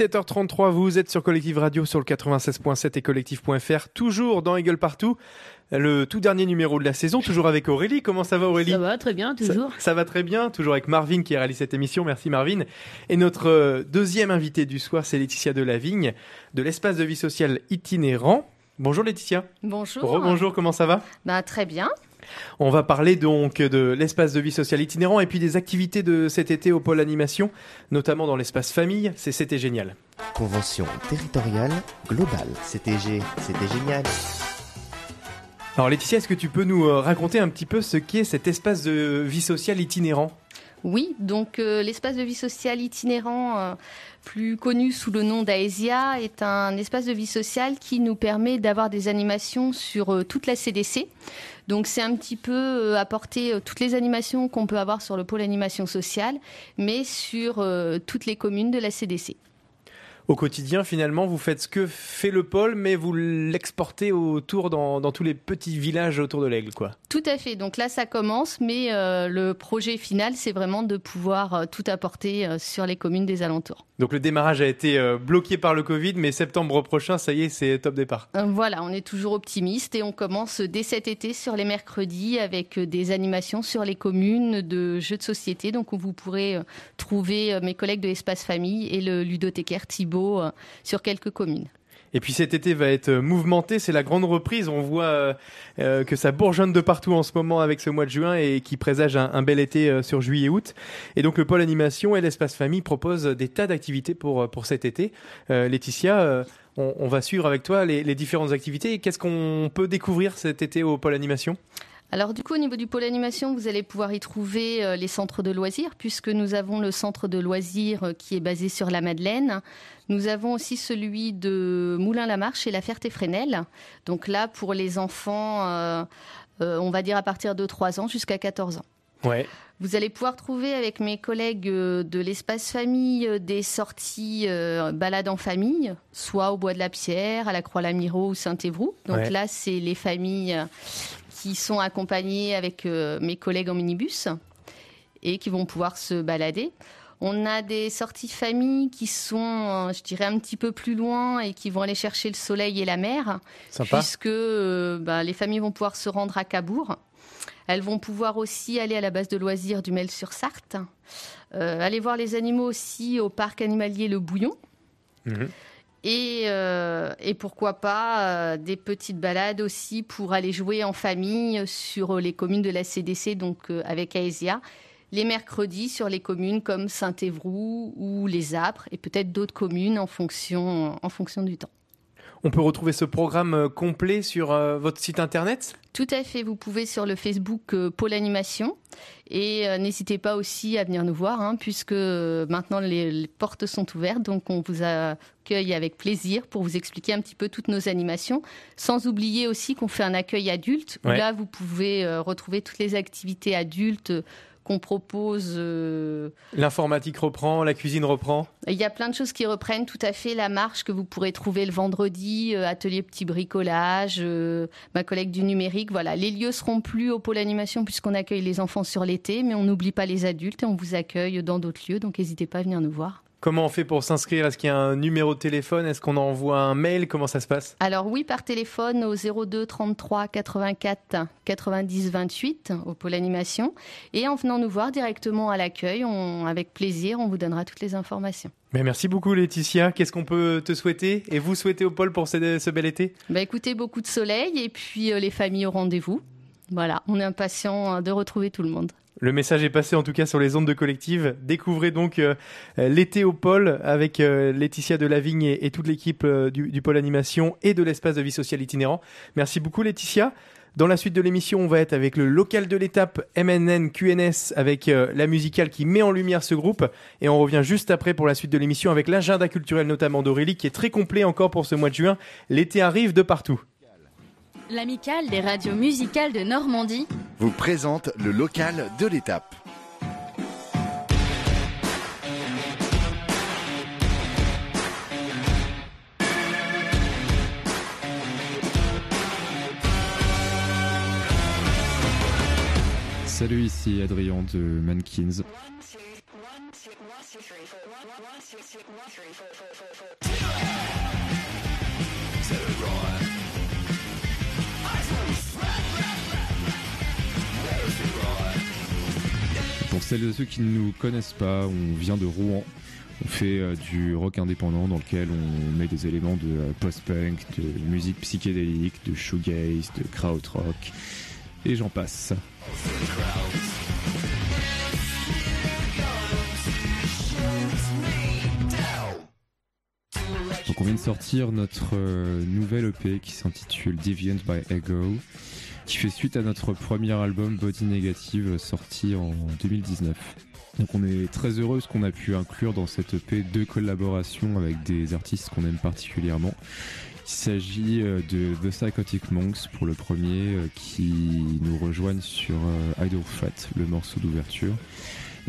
17h33, vous êtes sur Collective Radio sur le 96.7 et collectif.fr, toujours dans Eagle Partout. Le tout dernier numéro de la saison, toujours avec Aurélie. Comment ça va Aurélie Ça va très bien, toujours. Ça, ça va très bien, toujours avec Marvin qui réalise cette émission. Merci Marvin. Et notre euh, deuxième invité du soir, c'est Laetitia Delavigne de l'espace de vie sociale itinérant. Bonjour Laetitia. Bonjour. Rebonjour, comment ça va? Bah très bien. On va parler donc de l'espace de vie sociale itinérant et puis des activités de cet été au pôle animation, notamment dans l'espace famille. C'est C'était génial. Convention territoriale globale. C'était génial. Alors Laetitia, est-ce que tu peux nous euh, raconter un petit peu ce qu'est cet espace de vie sociale itinérant? Oui, donc euh, l'espace de vie sociale itinérant, euh, plus connu sous le nom d'Aesia, est un espace de vie sociale qui nous permet d'avoir des animations sur euh, toute la CDC. Donc c'est un petit peu euh, apporter euh, toutes les animations qu'on peut avoir sur le pôle animation sociale, mais sur euh, toutes les communes de la CDC. Au quotidien, finalement, vous faites ce que fait le pôle, mais vous l'exportez autour dans, dans tous les petits villages autour de l'aigle, quoi. Tout à fait. Donc là, ça commence, mais euh, le projet final, c'est vraiment de pouvoir euh, tout apporter euh, sur les communes des alentours. Donc le démarrage a été bloqué par le Covid, mais septembre prochain, ça y est, c'est top départ. Voilà, on est toujours optimiste et on commence dès cet été sur les mercredis avec des animations sur les communes de jeux de société. Donc où vous pourrez trouver mes collègues de l'espace famille et le ludothécaire Thibault euh, sur quelques communes. Et puis cet été va être mouvementé, c'est la grande reprise. On voit euh, euh, que ça bourgeonne de partout en ce moment avec ce mois de juin et qui présage un, bel été sur juillet-août. Et donc le pôle animation et l'espace famille proposent des tas d'activités pour, pour cet été. Laetitia, on, va suivre avec toi les différentes activités. Qu'est-ce qu'on peut découvrir cet été au pôle animation? Alors du coup, au niveau du pôle animation, vous allez pouvoir y trouver euh, les centres de loisirs, puisque nous avons le centre de loisirs euh, qui est basé sur la Madeleine. Nous avons aussi celui de Moulin-la-Marche et la Ferté-Fresnel. Donc là, pour les enfants, euh, euh, on va dire à partir de 3 ans jusqu'à 14 ans. Ouais. Vous allez pouvoir trouver avec mes collègues de l'espace famille des sorties euh, balades en famille, soit au Bois de la Pierre, à la Croix-Lamirault ou Saint-Évroult. Donc Ouais. là, c'est les familles qui sont accompagnées avec euh, mes collègues en minibus et qui vont pouvoir se balader. On a des sorties famille qui sont, euh, je dirais, un petit peu plus loin et qui vont aller chercher le soleil et la mer, Sympa. puisque euh, bah, les familles vont pouvoir se rendre à Cabourg. Elles vont pouvoir aussi aller à la base de loisirs du Mel-sur-Sarthe, euh, aller voir les animaux aussi au parc animalier Le Bouillon. Et, euh, et pourquoi pas euh, des petites balades aussi pour aller jouer en famille sur les communes de la CDC, donc euh, avec Aesia, les mercredis sur les communes comme Saint-Évroult ou les Apres, et peut-être d'autres communes en fonction, en fonction du temps. On peut retrouver ce programme euh, complet sur euh, votre site internet? Tout à fait, vous pouvez sur le Facebook euh, Pôle Animation. Et n'hésitez pas aussi à venir nous voir hein, puisque maintenant les, les portes sont ouvertes. Donc on vous accueille avec plaisir pour vous expliquer un petit peu toutes nos animations. Sans oublier aussi qu'on fait un accueil adulte où Ouais. là vous pouvez retrouver toutes les activités adultes qu'on propose euh, L'informatique reprend, la cuisine reprend? il y a plein de choses qui reprennent tout à fait la marche que vous pourrez trouver le vendredi, euh, atelier petit bricolage, euh, ma collègue du numérique. Voilà, les lieux seront plus au pôle animation puisqu'on accueille les enfants sur l'été, mais on n'oublie pas les adultes et on vous accueille dans d'autres lieux, donc n'hésitez pas à venir nous voir. Comment on fait pour s'inscrire? Est-ce qu'il y a un numéro de téléphone? Est-ce qu'on envoie un mail? Comment ça se passe? Alors oui, par téléphone au 02 33 84 90 28 au pôle animation et en venant nous voir directement à l'accueil, on, avec plaisir, on vous donnera toutes les informations. Mais merci beaucoup Laetitia. Qu'est-ce qu'on peut te souhaiter? Et vous souhaiter au pôle pour ce, ce bel été? Bah écoutez, beaucoup de soleil et puis euh, les familles au rendez-vous. Voilà, on est impatients euh, de retrouver tout le monde. Le message est passé en tout cas sur les ondes de collective. Découvrez donc l'été au pôle avec euh, Laetitia Delavigne et, et toute l'équipe euh, du, du pôle animation et de l'espace de vie sociale itinérant. Merci beaucoup Laetitia. Dans la suite de l'émission, on va être avec le local de l'étape MNN QNS avec euh, la musicale qui met en lumière ce groupe. Et on revient juste après pour la suite de l'émission avec l'agenda culturel notamment d'Aurélie qui est très complet encore pour ce mois de juin. L'été arrive de partout. L'amicale des radios musicales de Normandie vous présente le local de l'étape. Salut, ici Adrien de Mankins. Pour celles et ceux qui ne nous connaissent pas, on vient de Rouen. On fait euh, du rock indépendant dans lequel on met des éléments de euh, post-punk, de musique psychédélique, de shoegaze, de krautrock, et j'en passe. Donc on vient de sortir notre euh, nouvelle EP qui s'intitule Deviant by Ego, qui fait suite à notre premier album Body Negative sorti en 2019. Donc on est très heureux parce qu'on a pu inclure dans cette EP deux collaborations avec des artistes qu'on aime particulièrement. Il s'agit euh, de The Psychotic Monks pour le premier euh, qui nous rejoignent sur euh, Idle Fat, le morceau d'ouverture.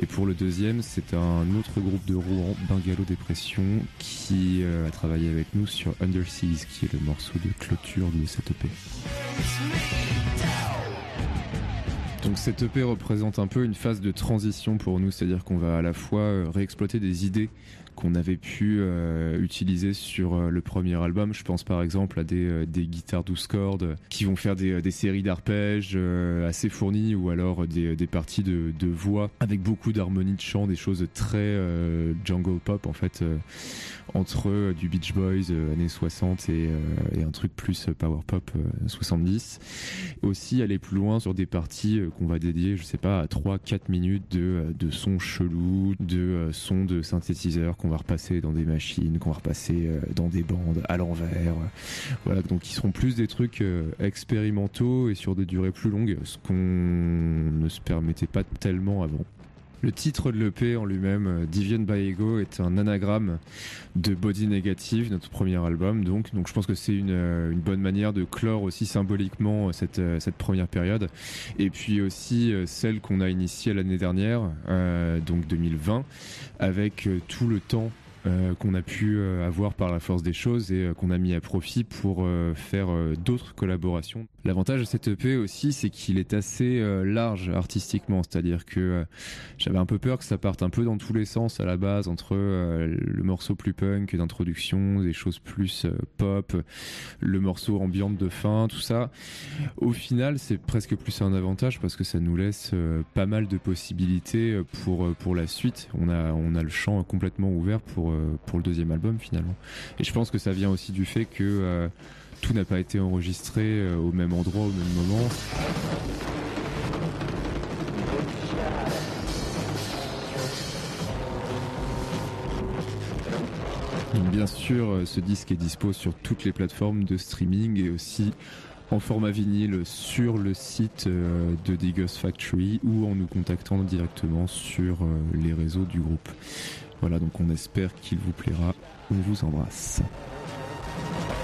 Et pour le deuxième, c'est un autre groupe de Rouen, Bungalow Dépression, qui a travaillé avec nous sur Underseas, qui est le morceau de clôture de cette EP. Donc cette EP représente un peu une phase de transition pour nous, c'est-à-dire qu'on va à la fois euh, réexploiter des idées qu'on avait pu euh, utiliser sur euh, le premier album. Je pense par exemple à des, guitares 12 cordes qui vont faire des, séries d'arpèges assez fournies ou alors des, parties de, de voix avec beaucoup d'harmonie de chant, des choses très jungle pop en fait, entre euh, du Beach Boys euh, années 60 et, euh, et un truc plus power pop euh, 70. Aussi aller plus loin sur des parties qu'on va dédier, je sais pas, à 3-4 minutes de, de sons chelous, de sons de synthétiseurs qu'on va repasser dans des machines, qu'on va repasser dans des bandes à l'envers. Voilà, donc ils seront plus des trucs expérimentaux et sur des durées plus longues, ce qu'on ne se permettait pas tellement avant. Le titre de l'EP en lui-même, euh, Deviant by Ego, est un anagramme de Body Negative, notre premier album. Donc, je pense que c'est une, euh, une bonne manière de clore aussi symboliquement euh, cette, première période. Et puis aussi celle qu'on a initiée l'année dernière, donc 2020, avec tout le temps euh, qu'on a pu euh, avoir par la force des choses et euh, qu'on a mis à profit pour faire d'autres collaborations. L'avantage de cette EP aussi, c'est qu'il est assez large artistiquement, c'est-à-dire que j'avais un peu peur que ça parte un peu dans tous les sens à la base, entre le morceau plus punk d'introduction, des choses plus pop, le morceau ambiante de fin, tout ça. Au final, c'est presque plus un avantage parce que ça nous laisse pas mal de possibilités pour pour la suite. On a on a le champ complètement ouvert pour pour le deuxième album finalement. Et je pense que ça vient aussi du fait que euh, tout n'a pas été enregistré euh, au même endroit au même moment. Bien sûr, euh, ce disque est dispo sur toutes les plateformes de streaming et aussi en format vinyle sur le site euh, de Ghost Factory ou en nous contactant directement sur euh, les réseaux du groupe. Voilà, donc on espère qu'il vous plaira. On vous embrasse. –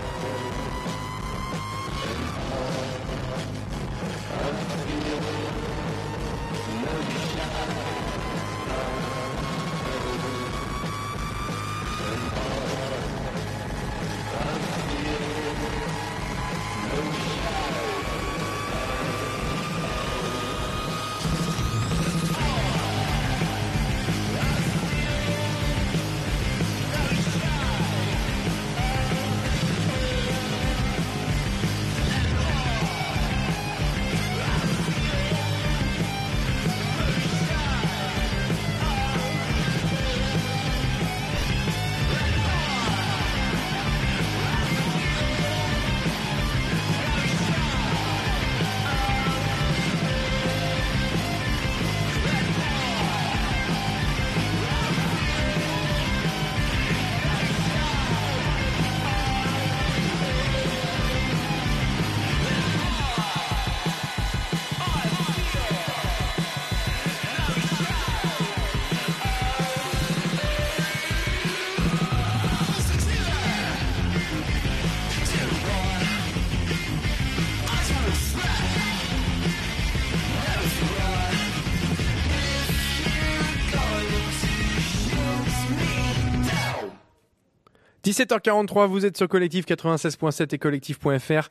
17h43, vous êtes sur Collectif 96.7 et Collectif.fr.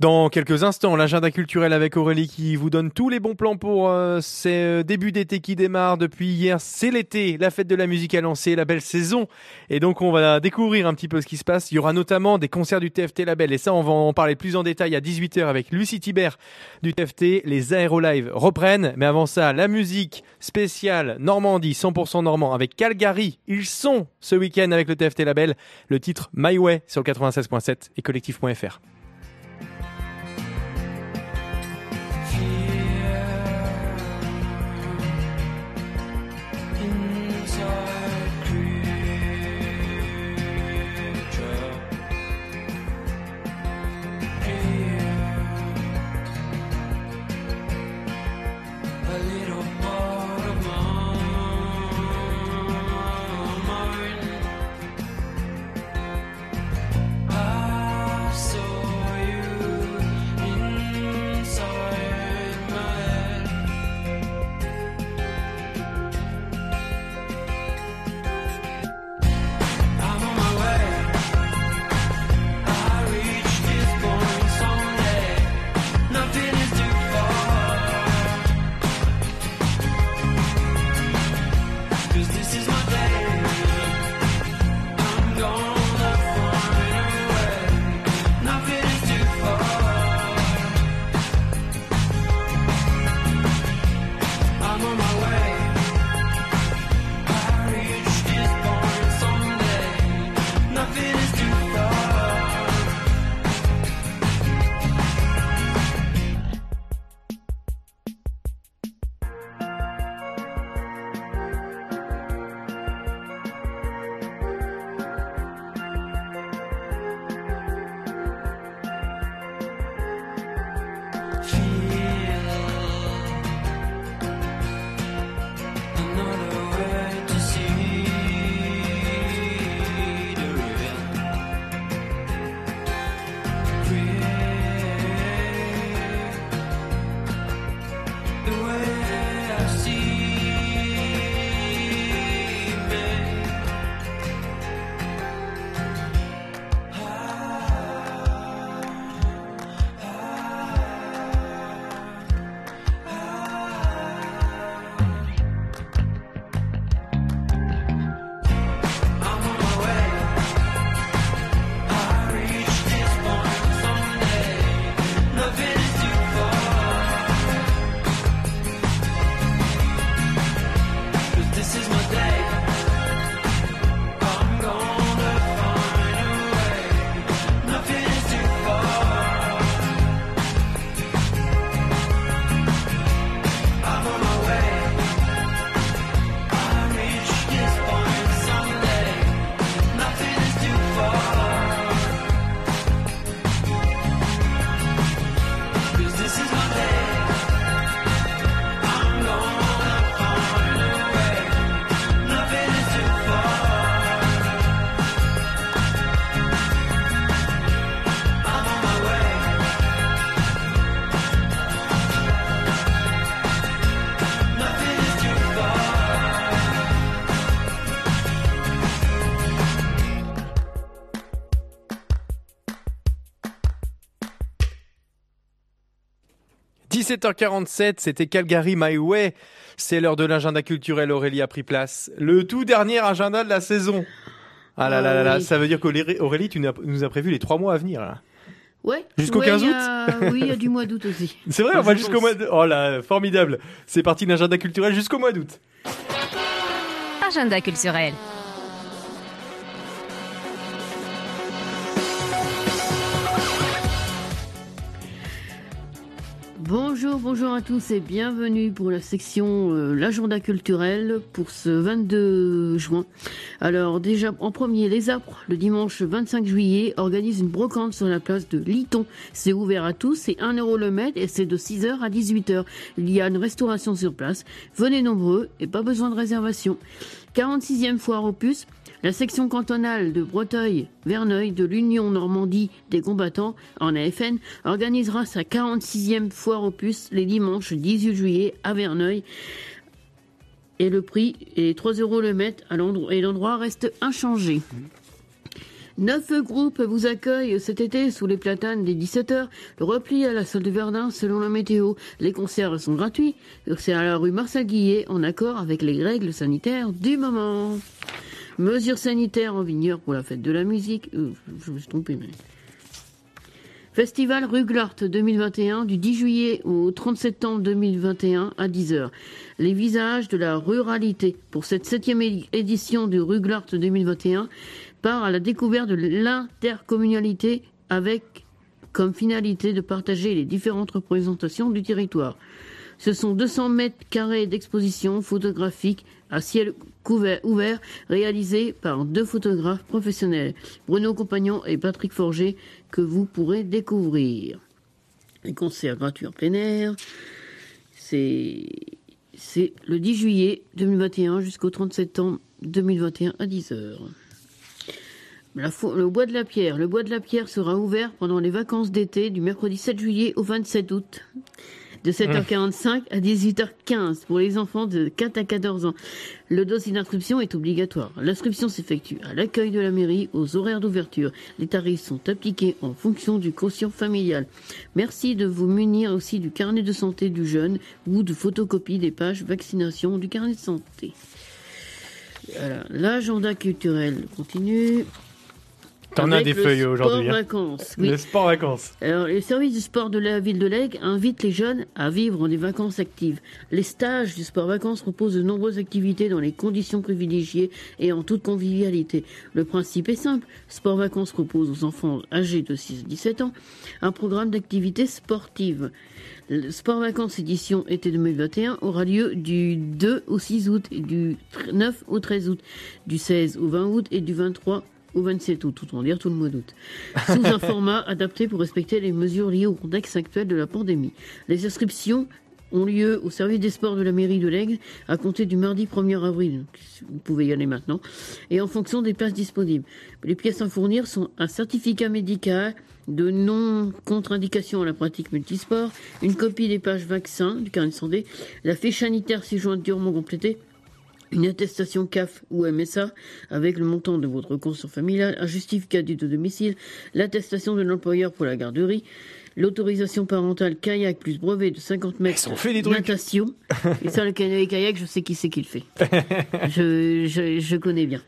Dans quelques instants, l'agenda culturel avec Aurélie qui vous donne tous les bons plans pour euh, ces euh, débuts d'été qui démarrent depuis hier. C'est l'été, la fête de la musique a lancé, la belle saison. Et donc on va découvrir un petit peu ce qui se passe. Il y aura notamment des concerts du TFT Label. Et ça, on va en parler plus en détail à 18h avec Lucie Thibert du TFT. Les Aéro Live reprennent. Mais avant ça, la musique spéciale Normandie, 100% normand avec Calgary. Ils sont ce week-end avec le TFT Label. Le titre My Way sur le 96.7 et collectif.fr. 17h47, c'était Calgary My Way. C'est l'heure de l'agenda culturel. Aurélie a pris place. Le tout dernier agenda de la saison. Ah là là là là, oui. ça veut dire qu'Aurélie, Aurélie, tu nous as- prévu les trois mois à venir. là. Ouais. Jusqu'au Ouais, 15 il y août a- Oui, il y a du mois d'août aussi. C'est vrai, on va jusqu'au mois de... Oh là, formidable. C'est parti l'agenda culturel jusqu'au mois d'août. Agenda culturel. Bonjour, bonjour à tous et bienvenue pour la section euh, l'agenda culturel pour ce 22 juin. Alors déjà en premier, les Apres, le dimanche 25 juillet, organise une brocante sur la place de Liton. C'est ouvert à tous, c'est 1 euro le mètre et c'est de 6h à 18h. Il y a une restauration sur place. Venez nombreux et pas besoin de réservation. 46e foire puces. La section cantonale de Breteuil-Verneuil de l'Union Normandie des combattants en AFN organisera sa 46e foire aux puces les dimanches 18 juillet à Verneuil. Et le prix est 3 euros le mètre et l'endroit reste inchangé. Neuf groupes vous accueillent cet été sous les platanes dès 17h. Le repli à la salle de Verdun selon la météo. Les concerts sont gratuits. C'est à la rue Marcel Guillet en accord avec les règles sanitaires du moment. Mesures sanitaires en Vigneur pour la fête de la musique. Euh, je me suis trompé, mais... Festival Ruglart 2021 du 10 juillet au 30 septembre 2021 à 10h. Les visages de la ruralité pour cette septième édition du Ruglart 2021 part à la découverte de l'intercommunalité avec comme finalité de partager les différentes représentations du territoire. Ce sont 200 mètres carrés d'exposition photographique à ciel ouvert réalisés par deux photographes professionnels, Bruno Compagnon et Patrick Forger, que vous pourrez découvrir. Les concerts gratuits en plein air, c'est c'est le 10 juillet 2021 jusqu'au 30 septembre 2021 à 10h. le bois de la Pierre. Le bois de la Pierre sera ouvert pendant les vacances d'été du mercredi 7 juillet au 27 août de 7h45 à 18h15 pour les enfants de 4 à 14 ans. Le dossier d'inscription est obligatoire. L'inscription s'effectue à l'accueil de la mairie aux horaires d'ouverture. Les tarifs sont appliqués en fonction du quotient familial. Merci de vous munir aussi du carnet de santé du jeune ou de photocopie des pages vaccination du carnet de santé. L'agenda culturel continue. T'en as des le feuilles sport aujourd'hui. hein. vacances, oui. Le sport vacances. Alors, les services du sport de la ville de Lègue invitent les jeunes à vivre des vacances actives. Les stages du sport vacances proposent de nombreuses activités dans les conditions privilégiées et en toute convivialité. Le principe est simple. Sport vacances propose aux enfants âgés de 6 à 17 ans un programme d'activités sportives. Le sport vacances édition été 2021 aura lieu du 2 au 6 août, du 9 au 13 août, du 16 au 20 août et du 23 au 27 août, autant dire tout le mois d'août, sous un format adapté pour respecter les mesures liées au contexte actuel de la pandémie. Les inscriptions ont lieu au service des sports de la mairie de Lègue à compter du mardi 1er avril. Vous pouvez y aller maintenant. Et en fonction des places disponibles. Les pièces à fournir sont un certificat médical de non-contre-indication à la pratique multisport, une copie des pages vaccins du carnet de santé, la fiche sanitaire si durement complétée, une attestation CAF ou MSA avec le montant de votre conscience familiale, un justificatif de domicile, l'attestation de l'employeur pour la garderie, l'autorisation parentale kayak plus brevet de 50 mètres ont fait des trucs. natation. Et ça, le kayak, kayak, je sais qui c'est qui le fait. je, je, je connais bien.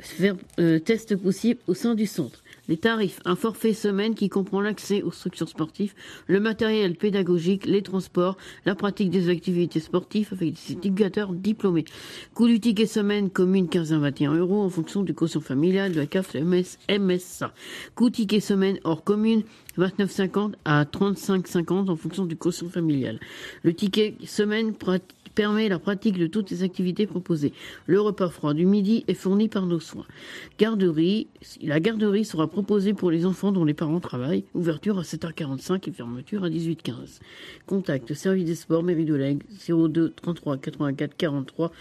Faire euh, test possible au sein du centre. Les tarifs, un forfait semaine qui comprend l'accès aux structures sportives, le matériel pédagogique, les transports, la pratique des activités sportives avec des éducateurs diplômés. Coût du ticket semaine commune 15 à 21 euros en fonction du quotient familial de la CAF MS, MSA. Coût ticket semaine hors commune 29,50 à 35,50 en fonction du quotient familial. Le ticket semaine prat- permet la pratique de toutes les activités proposées. Le repas froid du midi est fourni par nos soins. Garderie, la garderie sera proposée pour les enfants dont les parents travaillent. Ouverture à 7h45 et fermeture à 18h15. Contact service des sports mairie de Lègue 02 33 84 43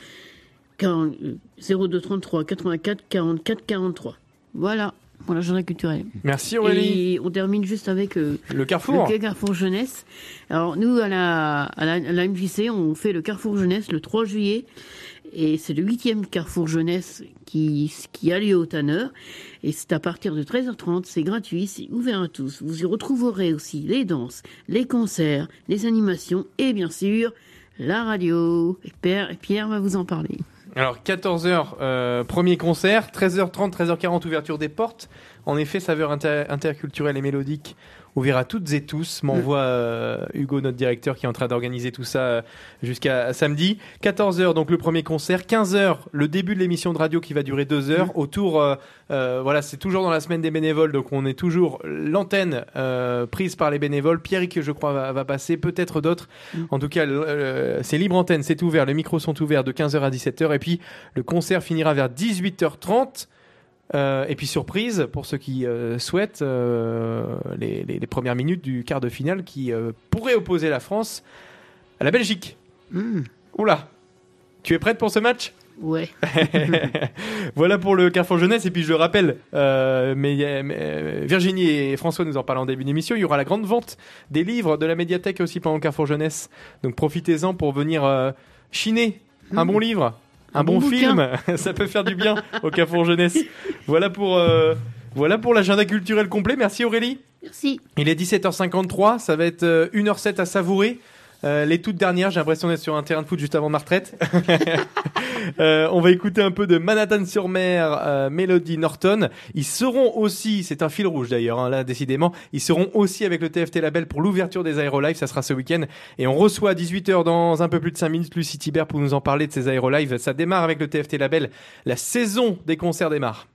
40, euh, 02 33 84 44 43. Voilà pour la journée culturelle. Merci Aurélie. Et on termine juste avec euh, Le Carrefour. le Carrefour Jeunesse. Alors nous, à la, à la, à la MJC, on fait le Carrefour Jeunesse le 3 juillet. Et c'est le huitième Carrefour Jeunesse qui, qui a lieu au Tanner. Et c'est à partir de 13h30, c'est gratuit, c'est ouvert à tous. Vous y retrouverez aussi les danses, les concerts, les animations et bien sûr la radio. Et Pierre, Pierre va vous en parler. Alors 14h, euh, premier concert, 13h30, 13h40, ouverture des portes. En effet, saveur inter- interculturelle et mélodique ouvert à toutes et tous. M'envoie euh, Hugo, notre directeur, qui est en train d'organiser tout ça euh, jusqu'à samedi. 14h, donc le premier concert. 15h, le début de l'émission de radio qui va durer deux heures. Autour, euh, euh, voilà, c'est toujours dans la semaine des bénévoles, donc on est toujours l'antenne euh, prise par les bénévoles. Pierrick, je crois, va, va passer, peut-être d'autres. En tout cas, euh, c'est libre antenne, c'est ouvert, les micros sont ouverts de 15h à 17h. Et puis, le concert finira vers 18h30. Euh, et puis surprise pour ceux qui euh, souhaitent euh, les, les- les premières minutes du quart de finale qui pourrait opposer la France à la Belgique. Oula, tu es prête pour ce match? Ouais. voilà pour le Carrefour Jeunesse. Et puis je le rappelle, euh, mais, mais, Virginie et François nous en parlent en début d'émission. Il y aura la grande vente des livres de la médiathèque aussi pendant le Carrefour Jeunesse. Donc profitez-en pour venir euh, chiner un bon livre, un, Un bon, bon film. Ça peut faire du bien au Carrefour Jeunesse. Voilà pour euh, Voilà pour l'agenda culturel complet. Merci Aurélie. Merci. Il est 17h53, ça va être euh, 1h07 à savourer. Euh, les toutes dernières, j'ai l'impression d'être sur un terrain de foot juste avant ma retraite. Euh, on va écouter un peu de Manhattan-sur-Mer, euh, Melody Norton. Ils seront aussi, c'est un fil rouge d'ailleurs, hein, là décidément, ils seront aussi avec le TFT Label pour l'ouverture des Aérolives, ça sera ce week-end. Et on reçoit à 18h dans un peu plus de 5 minutes Lucie Thibert pour nous en parler de ces Aérolives. Ça démarre avec le TFT Label, la saison des concerts démarre.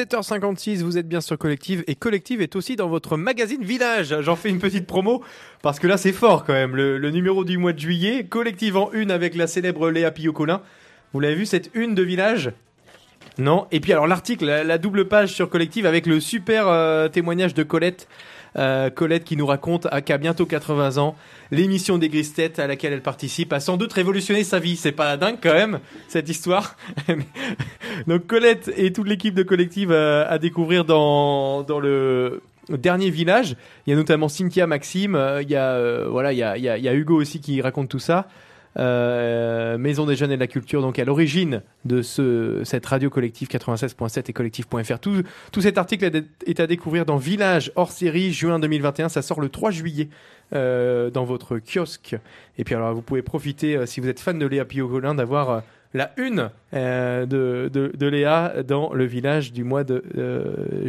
17h56, vous êtes bien sur Collective et Collective est aussi dans votre magazine Village. J'en fais une petite promo parce que là c'est fort quand même. Le, numéro du mois de juillet, Collective en une avec la célèbre Léa Pillot-Colin. Vous l'avez vu cette une de Village? Non Et puis alors l'article, la, la double page sur Collective avec le super euh, témoignage de Colette. Euh, Colette qui nous raconte à qu'à bientôt 80 ans, l'émission des grises têtes à laquelle elle participe a sans doute révolutionné sa vie. C'est pas dingue quand même cette histoire. Donc Colette et toute l'équipe de collective euh, à découvrir dans dans le dernier village. Il y a notamment Cynthia, Maxime. euh, Il y a euh, voilà, il y a, il y a- il y a Hugo aussi qui raconte tout ça. Euh, Maison des jeunes et de la culture, donc à l'origine de ce, cette radio collective 96.7 et collectif.fr. Tout, tout cet article est- à découvrir dans Village hors série juin 2021. Ça sort le 3 juillet euh, dans votre kiosque. Et puis alors vous pouvez profiter, euh, si vous êtes fan de Léa Pillot-Colin, d'avoir la une de, de, de Léa dans le village du mois de euh,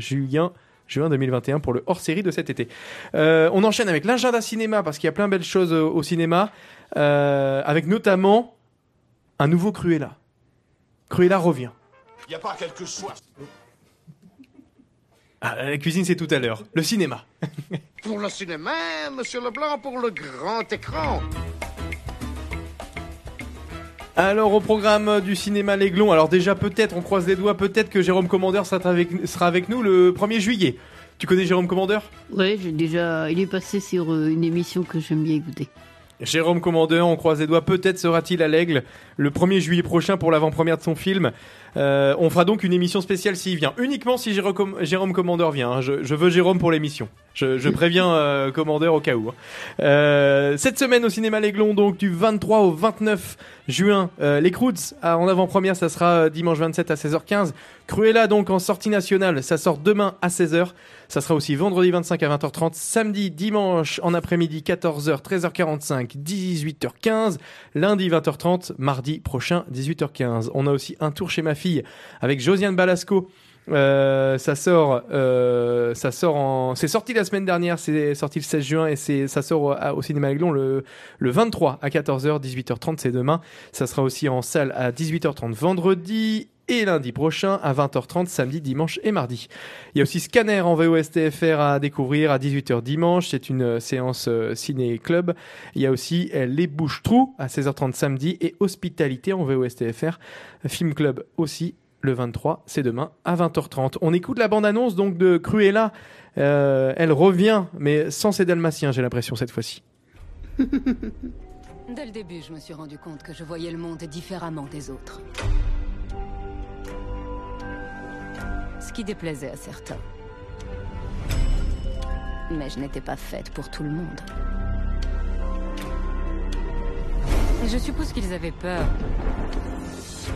juin. Juin 2021 pour le hors-série de cet été. Euh, on enchaîne avec l'agenda cinéma parce qu'il y a plein de belles choses au, au cinéma, euh, avec notamment un nouveau Cruella. Cruella revient. Y a pas quelque chose. Ah, la cuisine c'est tout à l'heure. Le cinéma. Pour le cinéma, Monsieur Leblanc, pour le grand écran. Alors au programme du cinéma L'Aiglon, alors déjà peut-être, on croise les doigts, peut-être que Jérôme Commandeur sera avec, sera avec nous le 1er juillet. Tu connais Jérôme Commandeur? Ouais, j'ai déjà. Il est passé sur euh, une émission que j'aime bien écouter. Jérôme Commandeur, on croise les doigts, peut-être sera-t-il à l'Aigle le 1er juillet prochain pour l'avant-première de son film. Euh, on fera donc une émission spéciale s'il vient, uniquement si Jérôme, Jérôme Commandeur vient. hein. Je, je veux Jérôme pour l'émission. Je, je préviens euh, Commandeur au cas où. hein. Euh, cette semaine au cinéma L'Aiglon, donc du 23 au 29 juin, euh, les Croods en avant-première, ça sera dimanche 27 à 16h15. Cruella donc en sortie nationale, ça sort demain à 16h. Ça sera aussi vendredi 25 à 20h30, samedi, dimanche en après-midi 14h, 13h45, 18h15, lundi 20h30, mardi prochain 18h15. On a aussi un tour chez ma avec Josiane Balasco. Euh, ça sort, euh, ça sort en, c'est sorti la semaine dernière, c'est sorti le 16 juin et c'est, ça sort au, cinéma Aiglon le, le 23 à 14h, 18h30, c'est demain. Ça sera aussi en salle à 18h30 vendredi et lundi prochain à 20h30, samedi, dimanche et mardi. Il y a aussi Scanner en VOSTFR à découvrir à 18h dimanche. C'est une euh, séance euh, ciné-club. Il y a aussi Les Bouches-Trous à 16h30 samedi et Hospitalité en VOSTFR. Film Club aussi le 23, c'est demain à 20h30. On écoute la bande-annonce donc de Cruella. Euh, elle revient, mais sans ses dalmatiens, j'ai l'impression cette fois-ci. Dès le début, je me suis rendu compte que je voyais le monde différemment des autres. Ce qui déplaisait à certains. Mais je n'étais pas faite pour tout le monde. Je suppose qu'ils avaient peur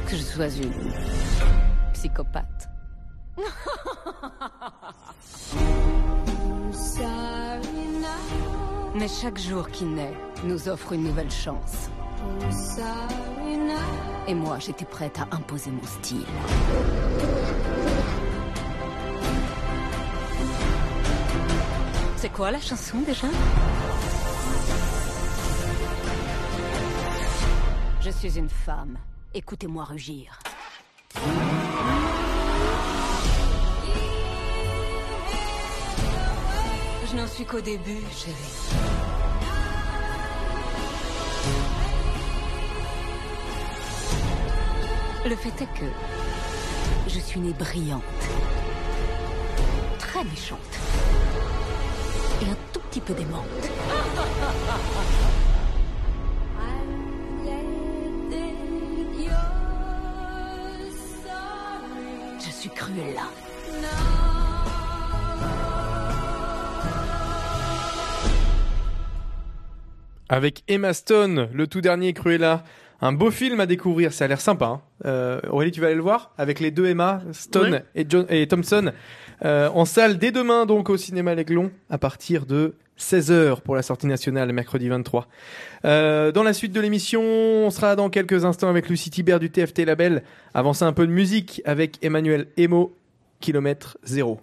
que je sois une psychopathe. Mais chaque jour qui naît nous offre une nouvelle chance. Et moi, j'étais prête à imposer mon style. C'est quoi la chanson déjà? Je suis une femme. Écoutez-moi rugir. Je n'en suis qu'au début, chérie. Le fait est que je suis née brillante, très méchante et un tout petit peu démente. Avec Emma Stone, le tout dernier Cruella. Un beau film à découvrir, ça a l'air sympa. hein. Euh, Aurélie, tu vas aller le voir avec les deux Emma, Stone Ouais. et, John, et Thompson, euh, en salle dès demain donc au cinéma L'Aiglon à partir de 16h pour la sortie nationale mercredi 23. Euh, dans la suite de l'émission, on sera dans quelques instants avec Lucie Thibert du TFT Label. Avancer un peu de musique avec Emmanuel Emo, kilomètre zéro.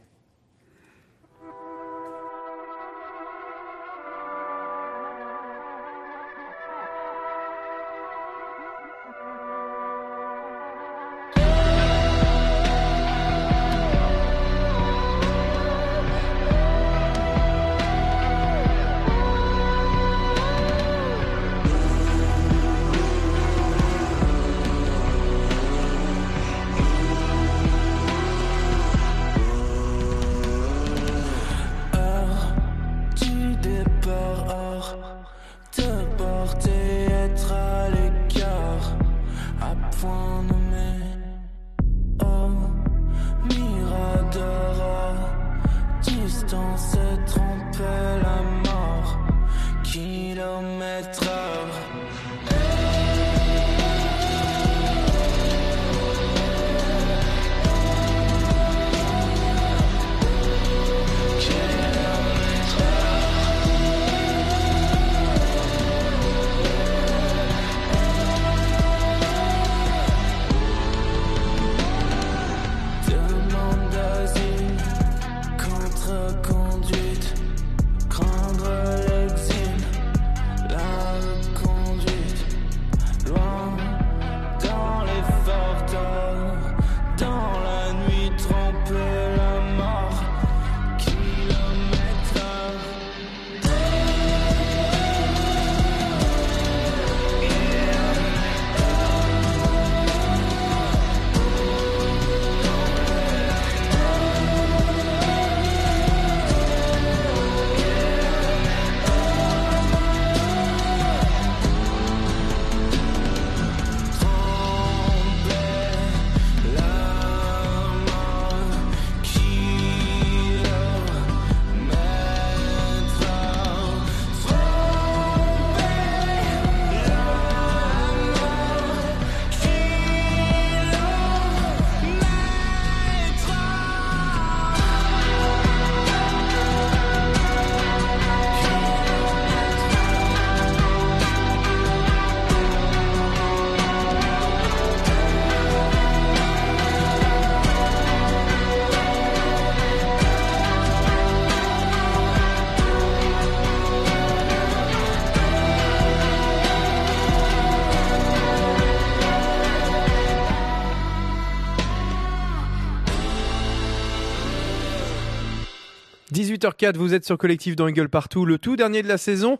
18h04, vous êtes sur Collectif dans Eagle Partout, le tout dernier de la saison.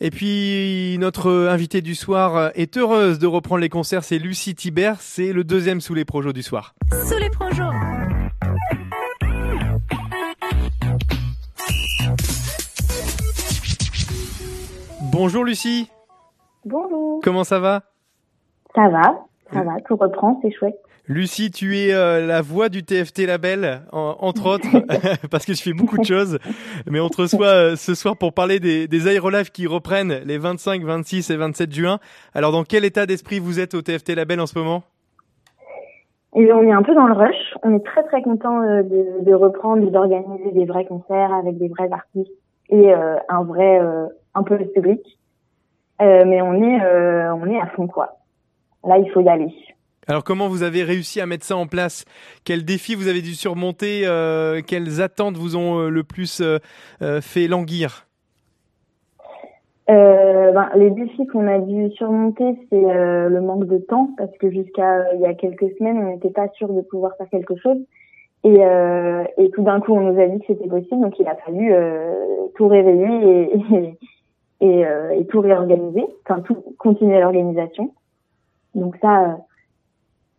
Et puis, notre invitée du soir est heureuse de reprendre les concerts, c'est Lucie Thibert, c'est le deuxième sous les projets du soir. Sous les projets. Bonjour Lucie. Bonjour. Comment ça va? Ça va, ça va, tout reprend, c'est chouette. Lucie, tu es euh, la voix du TFT Label, en- entre autres, parce que je fais beaucoup de choses. Mais on te reçoit euh, ce soir pour parler des, des aérolives qui reprennent les 25, 26 et 27 juin. Alors, dans quel état d'esprit vous êtes au TFT Label en ce moment? Et on est un peu dans le rush. On est très très content euh, de, de reprendre et d'organiser des vrais concerts avec des vrais artistes et euh, un vrai euh, un peu le public. Euh, mais on est euh, on est à fond quoi. Là, il faut y aller. Alors, comment vous avez réussi à mettre ça en place? Quels défis vous avez dû surmonter euh, Quelles attentes vous ont euh, le plus euh, euh, fait languir? Euh, ben, les défis qu'on a dû surmonter, c'est le manque de temps parce que jusqu'à il y a quelques semaines, on n'était pas sûr de pouvoir faire quelque chose. Et, et tout d'un coup, on nous a dit que c'était possible, donc il a fallu tout réveiller et, et, et, tout réorganiser, enfin tout continuer l'organisation. Donc ça,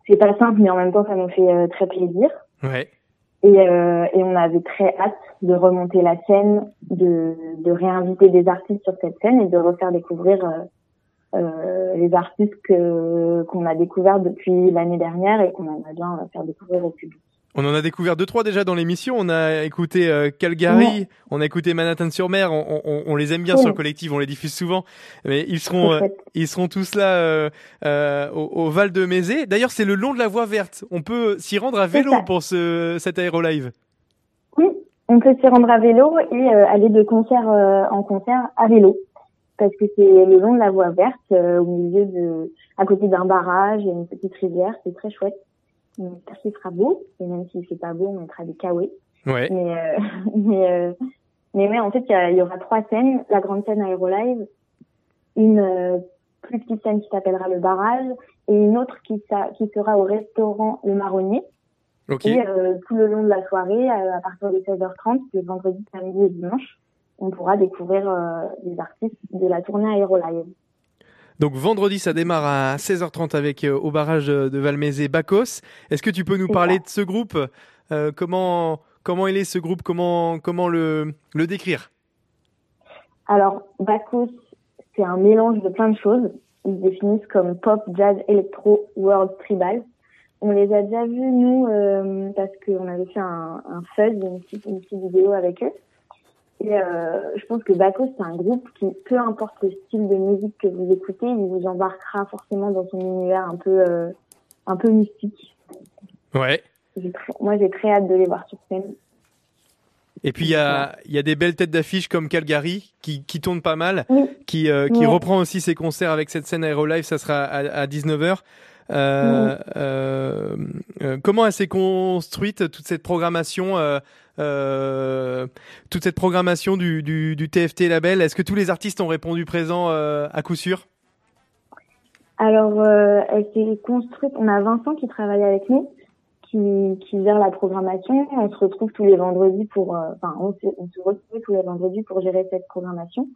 c'est pas simple, mais en même temps, ça nous fait euh, très plaisir. Ouais. Et, euh, et on avait très hâte de remonter la scène, de, de réinviter des artistes sur cette scène et de refaire découvrir euh, euh, les artistes que qu'on a découverts depuis l'année dernière et qu'on aimerait bien faire découvrir au public. On en a découvert deux trois déjà dans l'émission. On a écouté euh, Calgary, on a écouté Manhattan-sur-Mer. On, on- on les aime bien sur le collectif, on les diffuse souvent. Mais ils seront, euh, ils seront tous là euh, euh, au, au Val de Mézé. D'ailleurs, c'est le long de la voie verte. On peut s'y rendre à vélo pour ce cet aérolive. Oui, on peut s'y rendre à vélo et euh, aller de concert euh, en concert à vélo parce que c'est le long de la voie verte euh, au milieu de à côté d'un barrage et une petite rivière, c'est très chouette. On espère qu'il fera beau et même s'il fait pas beau, on mettra des kawaii. Ouais. Mais euh, mais euh, mais ouais, en fait, il y, il aura trois scènes la grande scène Aérolive, une euh, plus petite scène qui s'appellera le barrage et une autre qui, sera au restaurant Le Marronnier. Ok. Et euh, tout le long de la soirée, euh, à partir de 16h30, le vendredi, samedi et dimanche, on pourra découvrir euh, des artistes de la tournée Aérolive. Donc vendredi, ça démarre à 16h30 avec euh, au barrage de Valmézé Bacchus. Est-ce que tu peux nous parler de ce groupe? Euh, Comment comment il est ce groupe? Comment comment le le décrire? Alors, Bacchus, c'est un mélange de plein de choses. Ils se définissent comme pop, jazz, électro, world, tribal. On les a déjà vus, nous, euh, parce qu'on avait fait un, un fuzz, une petite, une petite vidéo avec eux. Et euh, je pense que Bacchus, c'est un groupe qui, peu importe le style de musique que vous écoutez, il vous embarquera forcément dans son univers un peu, euh, un peu mystique. Ouais. Très- moi, j'ai très hâte de les voir sur scène. Et puis il y a, il y a des belles têtes d'affiche comme Calgary qui, qui tournent pas mal, qui, euh, qui Ouais. reprend aussi ses concerts avec cette scène Aérolive, ça sera à, à 19h. Euh, euh, euh, comment elle s'est construite toute cette programmation, euh, euh, toute cette programmation du, du, du TFT label? Est-ce que tous les artistes ont répondu présent euh, à coup sûr? Alors, euh, elle s'est construite. On a Vincent qui travaille avec nous, qui, qui gère la programmation. On se retrouve tous les vendredis pour, enfin, on, se- on se retrouve tous les vendredis pour gérer cette programmation.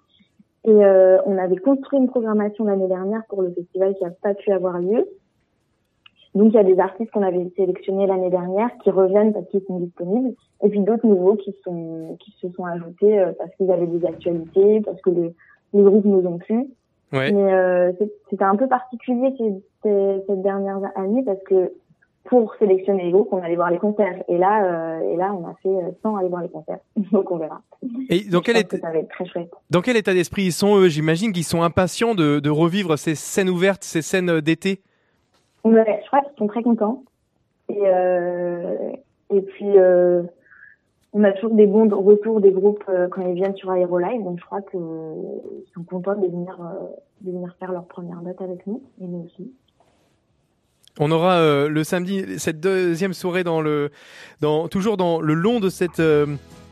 Et euh, on avait construit une programmation l'année dernière pour le festival qui n'a pas pu avoir lieu. Donc il y a des artistes qu'on avait sélectionnés l'année dernière qui reviennent parce qu'ils sont disponibles, et puis d'autres nouveaux qui sont qui se sont ajoutés euh, parce qu'ils avaient des actualités, parce que le, les groupes nous ont plu. Ouais. Mais euh, c'était un peu particulier ces- ces- cette dernière année parce que pour sélectionner les groupes, on allait voir les concerts. Et là, euh, et là, on a fait euh, sans aller voir les concerts. Donc on verra. Et dans quel, être très chouette. dans quel état d'esprit ils sont eux? J'imagine qu'ils sont impatients de, de revivre ces scènes ouvertes, ces scènes d'été? Je crois qu'ils sont très contents. Et, euh, et puis, euh, on a toujours des bons retours des groupes euh, quand ils viennent sur Aérolive. Donc, je crois qu'ils sont contents de venir, de venir faire leur première date avec nous. Et nous aussi. On aura le samedi cette deuxième soirée dans le, dans toujours dans le long de cette,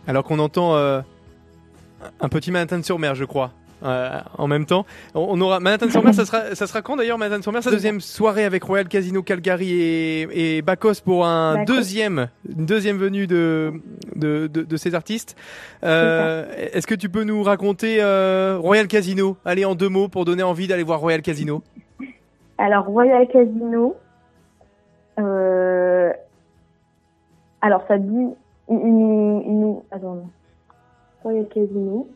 alors qu'on entend un petit Manhattan sur mer, je crois. Euh, en même temps. On, aura Manhattan-sur-Mer, ça sera, ça sera quand d'ailleurs Manhattan-sur-Mer Sa deuxième soirée avec Royal Casino Calgary et, et Bacchus pour un deuxième, une deuxième venue de, de, de, de ces artistes. Euh, Est-ce que tu peux nous raconter euh, Royal Casino? Allez, en deux mots pour donner envie d'aller voir Royal Casino. Alors, Royal Casino, alors ça dit, il, il attends, Royal Casino.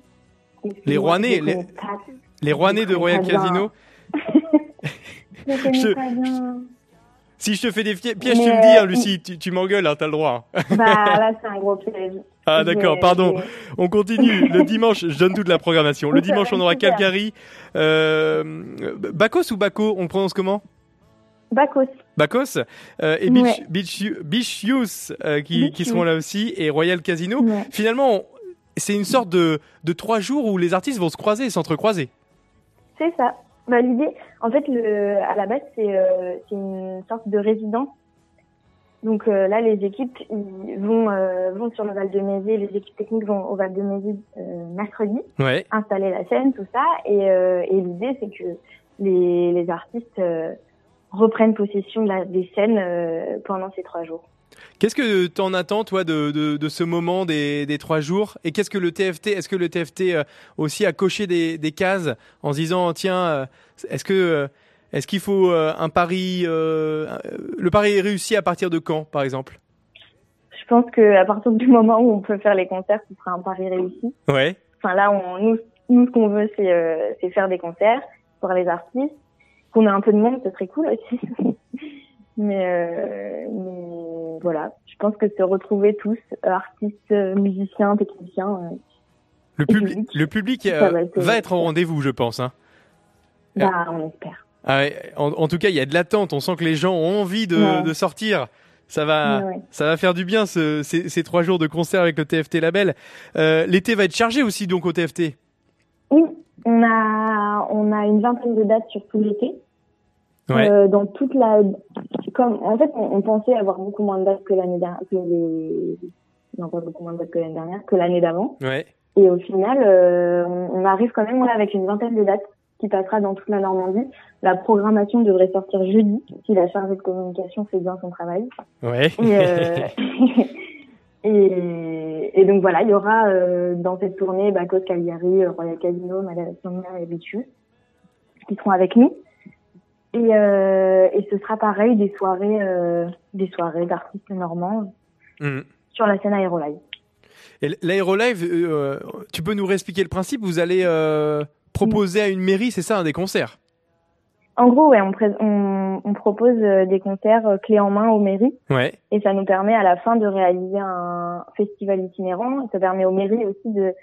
Les Rouennais, les, les Rouennais de Royal Casino. Je. Si je te fais des pièges, tu me dis, hein, euh, Lucie, tu, tu m'engueules, hein, t'as le droit. Bah là, c'est un gros piège. Ah d'accord, pardon. On continue. Le dimanche, je donne toute la programmation. Le dimanche, on aura. Calgary. Euh, Bacchus ou Baco On prononce comment? Bacchus. Bacchus euh, et Beach, Ouais. Beach, Beach Youth euh, qui, qui seront là aussi et Royal Casino. Ouais. Finalement, on- c'est une sorte de, de trois jours où les artistes vont se croiser et s'entrecroiser. C'est ça. Bah, l'idée, en fait, le, à la base, c'est euh, une sorte de résidence. Donc euh, là, les équipes ils vont euh, vont sur le Val de Mézières, les équipes techniques vont au Val de Mézières euh, mercredi, Ouais. installer la scène, tout ça. Et, et l'idée, c'est que les, les artistes reprennent possession de la, des scènes pendant ces trois jours. Qu'est-ce que t'en attends, toi, de, de, de ce moment des, des trois jours? Et qu'est-ce que le TFT Est-ce que le TFT euh, aussi a coché des, des cases en se disant tiens, euh, est-ce que euh, est-ce qu'il faut un pari euh, Le pari est réussi à partir de quand, par exemple? Je pense que à partir du moment où on peut faire les concerts, ce sera un pari réussi. Ouais. Enfin là, on, nous, nous, ce qu'on veut, c'est euh, faire des concerts pour les artistes. Qu'on ait un peu de monde, ce serait cool aussi. mais, euh, mais voilà, je pense que se retrouver tous, artistes, euh, musiciens, techniciens, euh, Le, public, le public euh, va être- va être au rendez-vous, je pense. Hein. bah, on espère. Ah en, en tout cas, il y a de l'attente. On sent que les gens ont envie de, Ouais. de sortir. Ça va, Ouais, ouais. ça va faire du bien ce- ces, ces trois jours de concert avec le TFT Label. Euh, L'été va être chargé aussi donc au TFT. Oui, on a, on a une vingtaine de dates sur tout l'été. Ouais. Euh, dans toute la, comme, en fait, on, on pensait avoir beaucoup moins de dates que l'année dernière, que les, non pas beaucoup moins de dates que l'année dernière, que l'année d'avant. Ouais. Et au final, euh, on, on arrive quand même ouais, avec une vingtaine de dates qui passera dans toute la Normandie. La programmation devrait sortir jeudi, si la chargée de communication fait bien son travail. Ouais. Et, euh, et, et donc voilà, il y aura euh, dans cette tournée Bacos Cagliari, Royal Casino, Madame et Bichu qui seront avec nous. Et, euh, et ce sera pareil des soirées, euh, des soirées d'artistes normands Mhm. sur la scène Aérolive. Et l'aérolive, euh, tu peux nous réexpliquer le principe? Vous allez euh, proposer à une mairie, c'est ça, un des concerts? En gros, ouais, on, on, on propose des concerts clés en main aux mairies. Ouais. Et ça nous permet à la fin de réaliser un festival itinérant. Ça permet aux mairies aussi de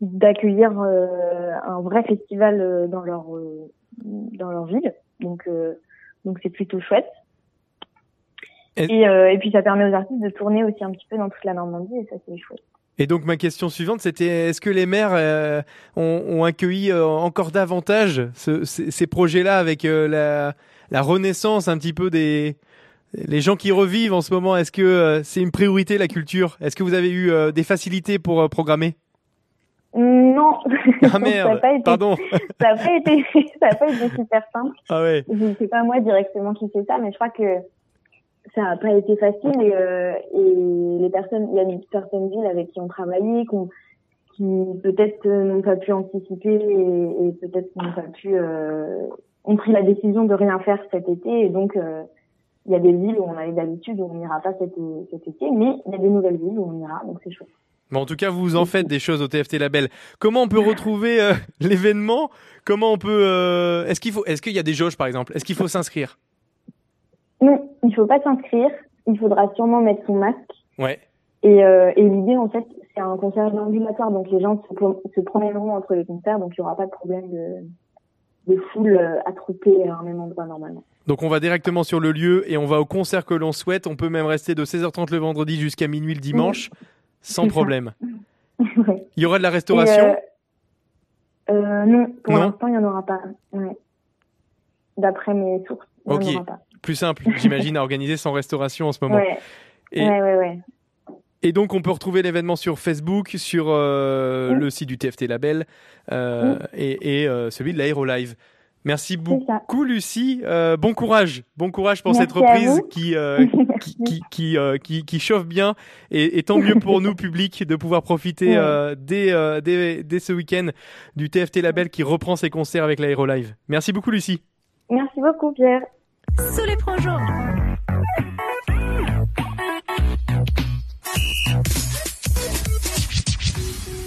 d'accueillir euh, un vrai festival dans leur euh, dans leur ville. Donc euh, donc c'est plutôt chouette. Et, euh, et puis ça permet aux artistes de tourner aussi un petit peu dans toute la Normandie et ça c'est chouette. Et donc ma question suivante, c'était est-ce que les maires euh, ont, ont accueilli euh, encore davantage ce- ces, ces projets-là avec euh, la, la renaissance un petit peu des les gens qui revivent en ce moment? Est-ce que euh, c'est une priorité la culture? Est-ce que vous avez eu euh, des facilités pour programmer? Non. Ah ça merde, a pas été, pardon. ça pas été ça a pas été super simple. Ah ouais. Je ne sais pas moi directement qui fait ça, mais je crois que ça n'a pas été facile et, euh, et les personnes, il y a certaines villes avec qui on travaillait, qu'on- qui peut-être euh, n'ont pas pu anticiper et, et peut-être n'ont pas pu, euh, ont pris la décision de rien faire cet été et donc euh, il y a des villes où on avait d'habitude où on n'ira pas cet, cet été, mais il y a des nouvelles villes où on ira, donc c'est chouette. Bon, en tout cas, vous en faites des choses au TFT Label. Comment on peut retrouver euh, l'événement? Comment on peut euh, Est-ce qu'il faut Est-ce qu'il y a des jauges par exemple? Est-ce qu'il faut s'inscrire? Non, il faut pas s'inscrire, il faudra sûrement mettre son masque. Ouais. Et, euh, et l'idée, en fait, c'est un concert ambulatoire, donc les gens se, se promèneront entre les concerts, donc il n'y aura pas de problème de, de foule euh, attroupée à un même endroit normalement. Donc on va directement sur le lieu et on va au concert que l'on souhaite. On peut même rester de 16h30 le vendredi jusqu'à minuit le dimanche, sans problème. Ouais. Il y aura de la restauration euh, euh, non, pour l'instant, il n'y en aura pas. Ouais. D'après mes sources, il Ok. en aura pas. Plus simple, j'imagine, à organiser sans restauration en ce moment. Ouais. Et, ouais, ouais, ouais. Et donc, on peut retrouver l'événement sur Facebook, sur euh, Oui. le site du TFT Label euh, et, et, euh, celui de l'Aérolive. Merci beaucoup, Lucie. Euh, bon courage, bon courage pour cette Merci reprise qui euh, qui qui qui, euh, qui qui chauffe bien et, et tant mieux pour nous public de pouvoir profiter Ouais. euh, dès, euh, dès dès ce week-end du TFT Label qui reprend ses concerts avec l'Aérolive. Merci beaucoup, Lucie. Merci beaucoup, Pierre. Sous les frangeons.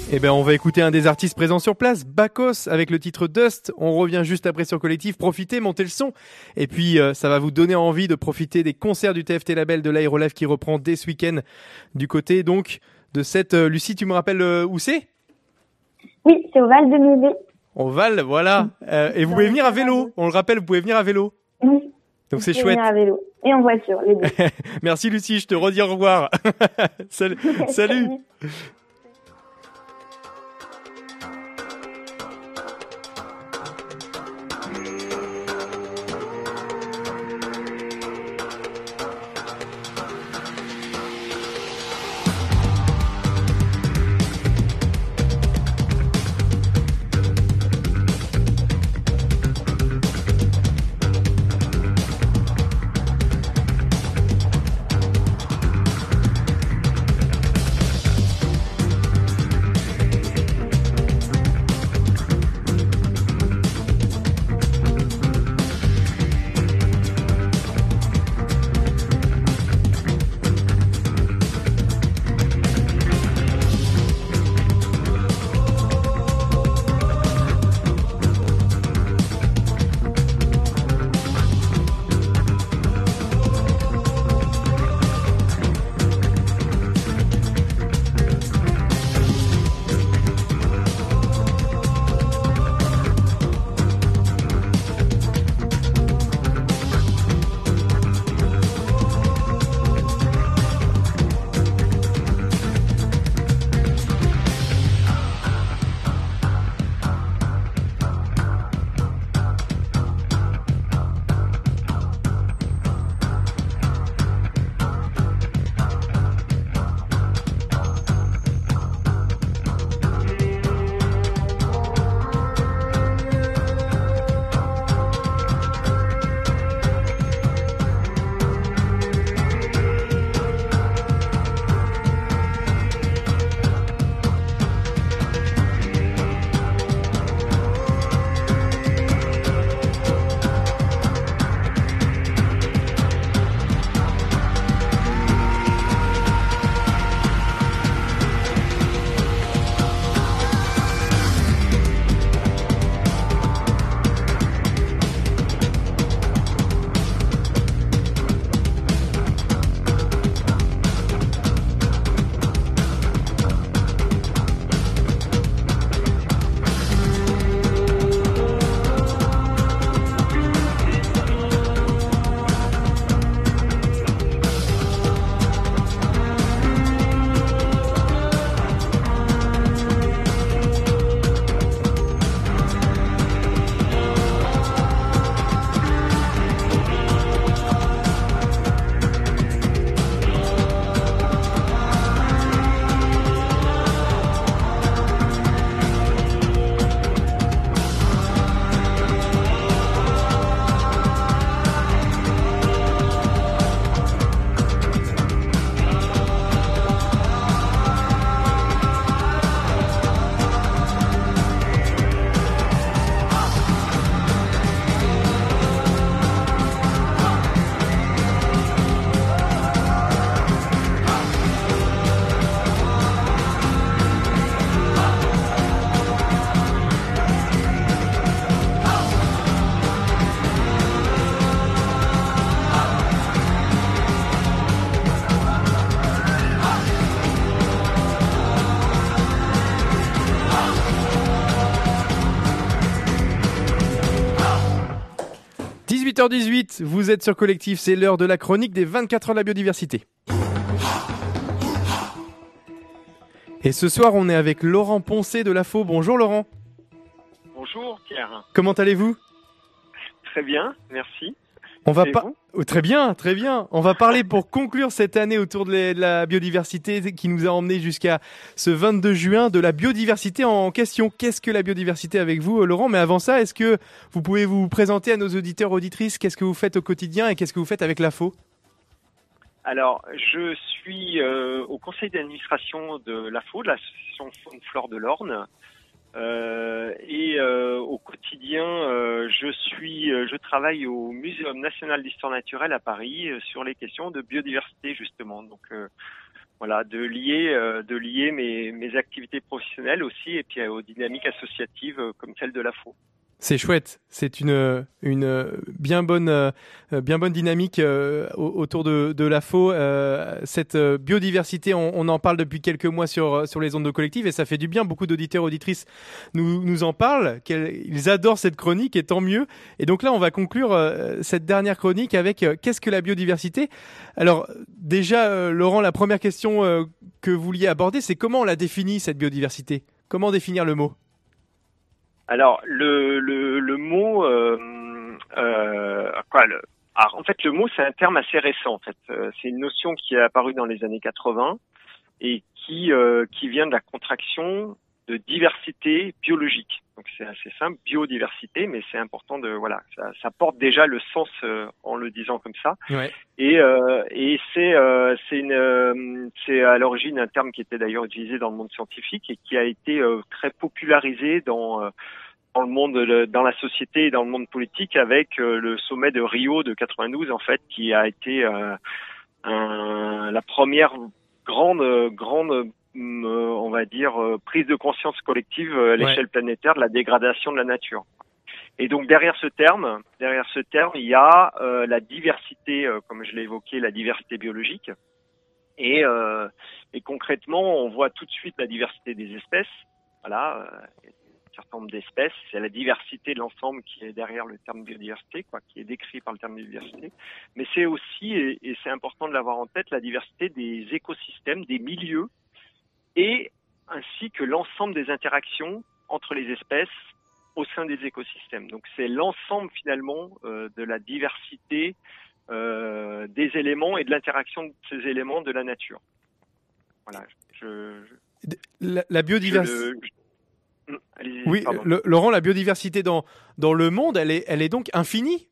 Eh ben, on va écouter un des artistes présents sur place, Bakos, avec le titre Dust. On revient juste après sur Collectif. Profitez, montez le son. Et puis, euh, ça va vous donner envie de profiter des concerts du TFT Label de l'Aérolive qui reprend dès ce week-end du côté, donc, de cette, euh, Lucie, tu me rappelles euh, où c'est? Oui, c'est au Val de Musée. Au Val, voilà. Et vous pouvez venir à vélo. On le rappelle, vous pouvez venir à vélo. Oui. Donc c'est chouette. venir à vélo et en voiture, les deux. Merci Lucie, je te redis au revoir. Salut. Salut. – 18h18, vous êtes sur Collectif, c'est l'heure de la chronique des 24 heures de la biodiversité. Et ce soir, on est avec Laurent Poncé de la Faux. Bonjour Laurent. Bonjour Pierre. Comment allez-vous? Très bien, merci. On va pas. Oh, très bien, très bien. On va parler pour conclure cette année autour de la, la biodiversité qui nous a emmené jusqu'à ce 22 juin de la biodiversité en question. Qu'est-ce que la biodiversité avec vous, Laurent? Mais avant ça, est-ce que vous pouvez vous présenter à nos auditeurs auditrices? Qu'est-ce que vous faites au quotidien et qu'est-ce que vous faites avec l'AFO Alors, je suis euh, au conseil d'administration de l'AFO, de l'association Flore de l'Orne. Euh, et euh, au quotidien, euh, je suis, euh, je travaille au Muséum national d'histoire naturelle à Paris euh, sur les questions de biodiversité justement. Donc euh, voilà, de lier, de lier mes, mes activités professionnelles aussi et puis aux dynamiques associatives comme celle de l'AFO. C'est chouette. C'est une bien bonne euh, bien bonne dynamique euh, au- autour de de l'AFO. Euh, cette biodiversité, on, en parle depuis quelques mois sur sur les ondes de collective et ça fait du bien. Beaucoup d'auditeurs auditrices nous nous en parlent. Ils adorent cette chronique et tant mieux. Et donc là, on va conclure cette dernière chronique avec qu'est-ce que la biodiversité? Alors déjà, Laurent, la première question que vous vouliez aborder, c'est comment on la définit cette biodiversité? Comment définir le mot? Alors le le, le mot euh, euh, quoi le, alors, en fait le mot c'est un terme assez récent en fait. Euh, c'est une notion qui est apparue dans les années 80 et qui euh, qui vient de la contraction de diversité biologique donc c'est assez simple biodiversité mais c'est important de voilà ça, ça porte déjà le sens euh, en le disant comme ça Ouais. et, euh, et c'est euh, c'est une euh, c'est à l'origine un terme qui était d'ailleurs utilisé dans le monde scientifique et qui a été euh, très popularisé dans euh, dans le monde de- dans la société et dans le monde politique avec le sommet de Rio de 92 en fait qui a été euh, un- la première grande grande on va dire euh, prise de conscience collective euh, à Ouais. l'échelle planétaire de la dégradation de la nature. Et donc derrière ce terme, derrière ce terme, il y a euh, la diversité, euh, comme je l'ai évoqué, la diversité biologique. Et, euh, et concrètement, on voit tout de suite la diversité des espèces. Voilà, euh, un certain nombre d'espèces. C'est la diversité de l'ensemble qui est derrière le terme biodiversité, quoi, qui est décrit par le terme biodiversité. Mais c'est aussi, et, et c'est important de l'avoir en tête, la diversité des écosystèmes, des milieux, et ainsi que l'ensemble des interactions entre les espèces au sein des écosystèmes. Donc c'est l'ensemble finalement euh, de la diversité euh, des éléments et de l'interaction de ces éléments de la nature. Voilà. Je, je- La, la biodiversité. je allez-y, Oui, le- Laurent, la biodiversité dans, dans le monde, elle est, elle est donc infinie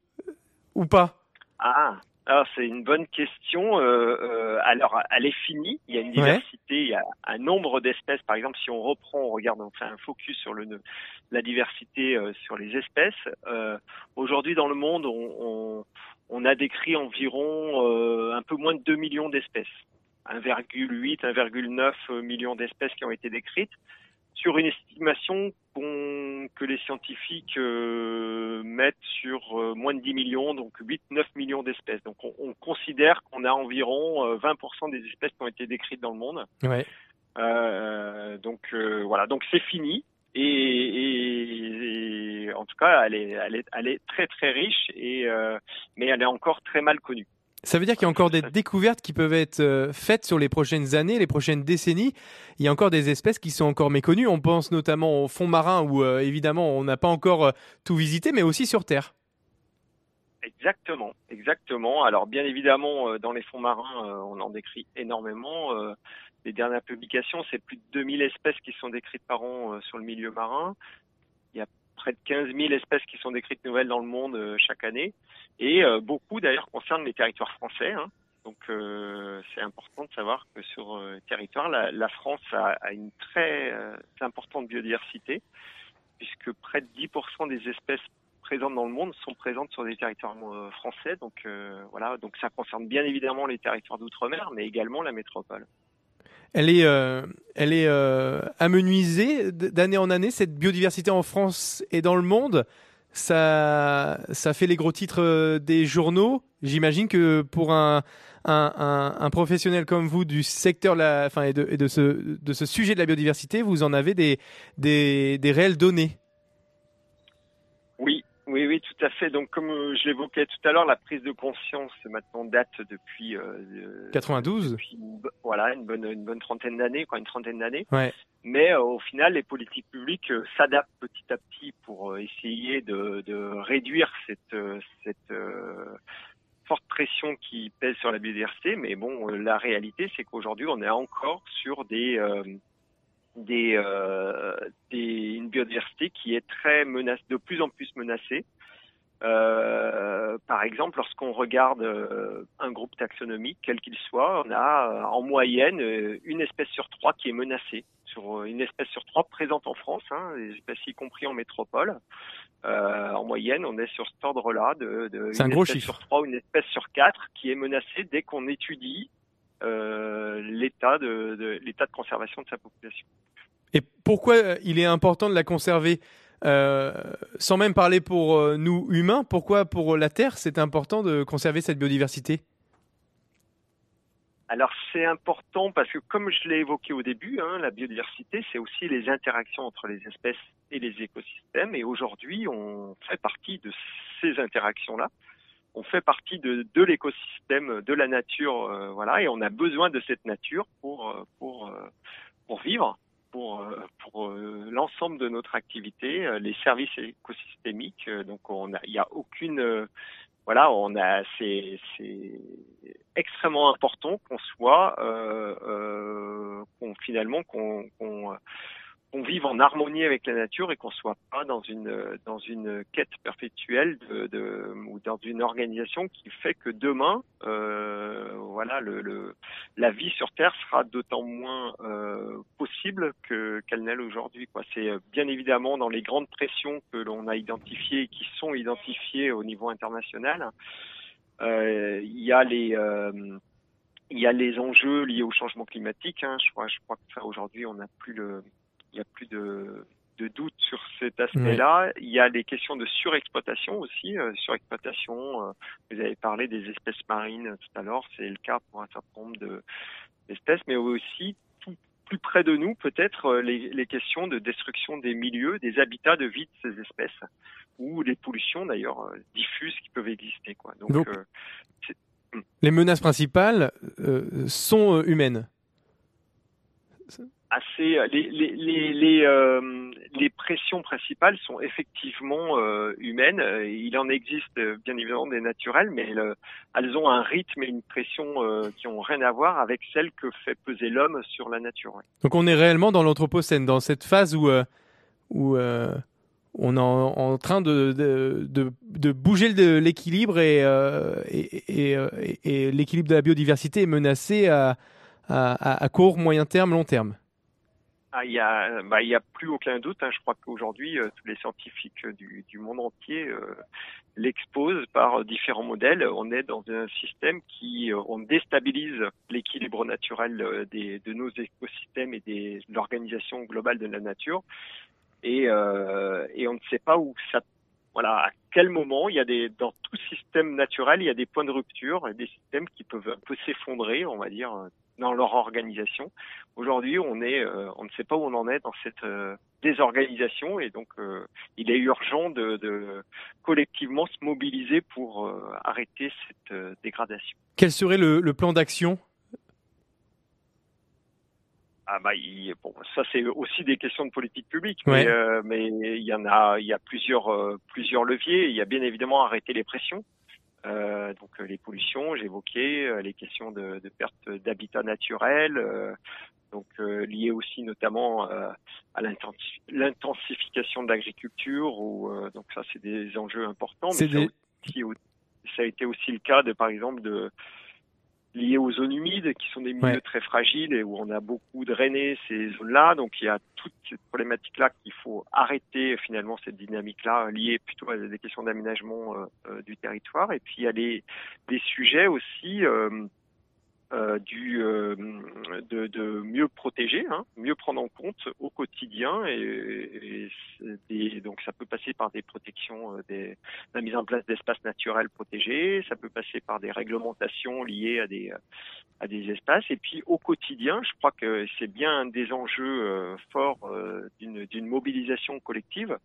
ou pas? Ah, alors c'est une bonne question. Euh, euh, alors, elle est finie. Il y a une Ouais. diversité, il y a un nombre d'espèces. Par exemple, si on reprend, on regarde, on fait un focus sur le, la diversité euh, sur les espèces. Euh, Aujourd'hui, dans le monde, on, on, on a décrit environ euh, un peu moins de 2 millions d'espèces. 1,8, 1,9 millions d'espèces qui ont été décrites sur une estimation qu'on- que les scientifiques euh, mettent sur euh, moins de 10 millions, donc 8-9 millions d'espèces. Donc on, on considère qu'on a environ euh, 20% des espèces qui ont été décrites dans le monde. Ouais. Euh, donc voilà, donc c'est fini. Et, et- et en tout cas, elle est, elle est, elle est très très riche, et, mais elle est encore très mal connue. Ça veut dire qu'il y a encore des découvertes qui peuvent être euh, faites sur les prochaines années, les prochaines décennies. Il y a encore des espèces qui sont encore méconnues. On pense notamment au fond marin où euh, évidemment on n'a pas encore euh, tout visité, mais aussi sur Terre. Exactement, exactement. Alors bien évidemment, dans les fonds marins, on en décrit énormément. Les dernières publications, c'est plus de 2000 espèces qui sont décrites par an sur le milieu marin. Près de 15 000 espèces qui sont décrites nouvelles dans le monde euh, chaque année. Et euh, beaucoup d'ailleurs concernent les territoires français. hein. Donc euh, c'est important de savoir que sur territoire, la, la France a, a une très importante biodiversité, puisque près de 10% des espèces présentes dans le monde sont présentes sur des territoires français. Donc voilà, donc ça concerne bien évidemment les territoires d'outre-mer, mais également la métropole. Elle est, euh, elle est euh, amenuisée d'année en année, cette biodiversité en France et dans le monde. Ça, ça fait les gros titres euh, des journaux. J'imagine que pour un, un, professionnel comme vous du secteur enfin, et, de, de, ce, de ce sujet de la biodiversité, vous en avez des, des réelles données. Oui, oui, oui, tout à fait. Donc, comme euh, je l'évoquais tout à l'heure, la prise de conscience maintenant date depuis euh, euh, 92 depuis une bo- voilà une bonne une bonne trentaine d'années, quoi, une trentaine d'années. Ouais. Mais euh, au final, les politiques publiques euh, s'adaptent petit à petit pour euh, essayer de, de réduire cette, euh, cette, euh, pression qui pèse sur la biodiversité, mais bon, euh, la réalité, c'est qu'aujourd'hui, on est encore sur des, euh, des, euh, des, une biodiversité qui est très menace, de plus en plus menacée. Euh, par exemple, lorsqu'on regarde euh, un groupe taxonomique, quel qu'il soit, on a euh, en moyenne euh, une espèce sur trois qui est menacée, sur une espèce sur trois présente en France, hein, les espèces y compris en métropole. Euh, en moyenne, on est sur cet ordre-là de, de un une gros espèce chiffre. sur trois ou une espèce sur quatre qui est menacée dès qu'on étudie l'état de, de l'état de conservation de sa population. Et pourquoi euh, il est important de la conserver? Euh, sans même parler pour euh, nous humains, pourquoi pour la Terre c'est important de conserver cette biodiversité? Alors c'est important parce que comme je l'ai évoqué au début, hein, la biodiversité c'est aussi les interactions entre les espèces et les écosystèmes et aujourd'hui on fait partie de ces interactions-là. On fait partie de, de l'écosystème, de la nature, euh, voilà, et on a besoin de cette nature pour euh, pour euh, pour vivre, pour euh, pour l'ensemble de notre activité, les services écosystémiques. donc on il y a aucune voilà, on a, c'est, c'est extrêmement important qu'on soit, euh, euh, qu'on finalement qu'on, qu'on vive en harmonie avec la nature et qu'on soit pas dans une dans une quête perpétuelle ou dans une organisation qui fait que demain, euh, voilà, la vie sur Terre sera d'autant moins euh, possible que qu'elle n'est aujourd'hui. C'est euh, bien évidemment dans les grandes pressions que l'on a identifiées et qui sont identifiées au niveau international. Il y a les il y a les enjeux liés au changement climatique. Hein. Je crois, je crois que ça aujourd'hui, on n'a plus le, il y a plus de, de doute sur cet aspect-là. Il y a les questions de surexploitation aussi. euh, surexploitation. euh, vous avez parlé des espèces marines tout à l'heure. C'est le cas pour un certain nombre de d'espèces, mais aussi tout plus près de nous, peut-être euh, les, les questions de destruction des milieux, des habitats de vie de ces espèces, ou les pollutions d'ailleurs diffuses qui peuvent exister. Quoi. Donc, Donc, euh, c'est- Les menaces principales sont humaines. Assez les les les les, euh, les pressions principales sont effectivement euh, humaines. Euh, Il en existe euh, bien évidemment des naturelles, mais elles, ont un rythme et une pression euh, qui ont rien à voir avec celle que fait peser l'homme sur la nature. Donc on est réellement dans l'anthropocène, dans cette phase où, euh, où euh, on est en, train de, de, de, bouger l'équilibre et, euh, et, euh, l'équilibre de la biodiversité est menacé à- à court, moyen terme, long terme. Ah, il y a, bah, a plus aucun doute. hein. Je crois qu'aujourd'hui, euh, tous les scientifiques du, monde entier euh, l'exposent par euh, différents modèles. On est dans un système qui, on déstabilise l'équilibre naturel de nos écosystèmes et de l'organisation globale de la nature. Et, on ne sait pas où ça, voilà, à quel moment il y a des, dans tout système naturel, il y a des points de rupture et des systèmes qui peuvent un peu s'effondrer, on va dire, dans leur organisation. Aujourd'hui, on est, euh, on ne sait pas où on en est dans cette euh, désorganisation et donc euh, il est urgent de, de collectivement se mobiliser pour arrêter cette dégradation. Quel serait le, le plan d'action? Ah bah, il- bon, ça c'est aussi des questions de politique publique, Ouais. mais, euh, mais il y en a, il y a plusieurs, euh, plusieurs leviers. Il y a bien évidemment arrêter les pressions. Euh, donc euh, les pollutions, j'évoquais euh, les questions de, de perte d'habitat naturel, euh, donc euh, liées aussi notamment euh, à l'intensi- l'intensification de l'agriculture. Ou euh, donc ça c'est des enjeux importants. Mais aussi, ça a été aussi le cas de par exemple de liées aux zones humides, qui sont des milieux Ouais. très fragiles et où on a beaucoup drainé ces zones-là. Donc il y a toute cette problématique-là qu'il faut arrêter finalement cette dynamique-là liée plutôt à des questions d'aménagement euh, euh, du territoire. Et puis il y a les, des sujets aussi euh, euh, du euh, de, de mieux protéger, hein, mieux prendre en compte au quotidien et, et des- donc ça peut passer par des protections, euh, des, la mise en place d'espaces naturels protégés, ça peut passer par des réglementations liées à des à des espaces. Et puis au quotidien, je crois que c'est bien un des enjeux euh, forts euh, d'une mobilisation collective,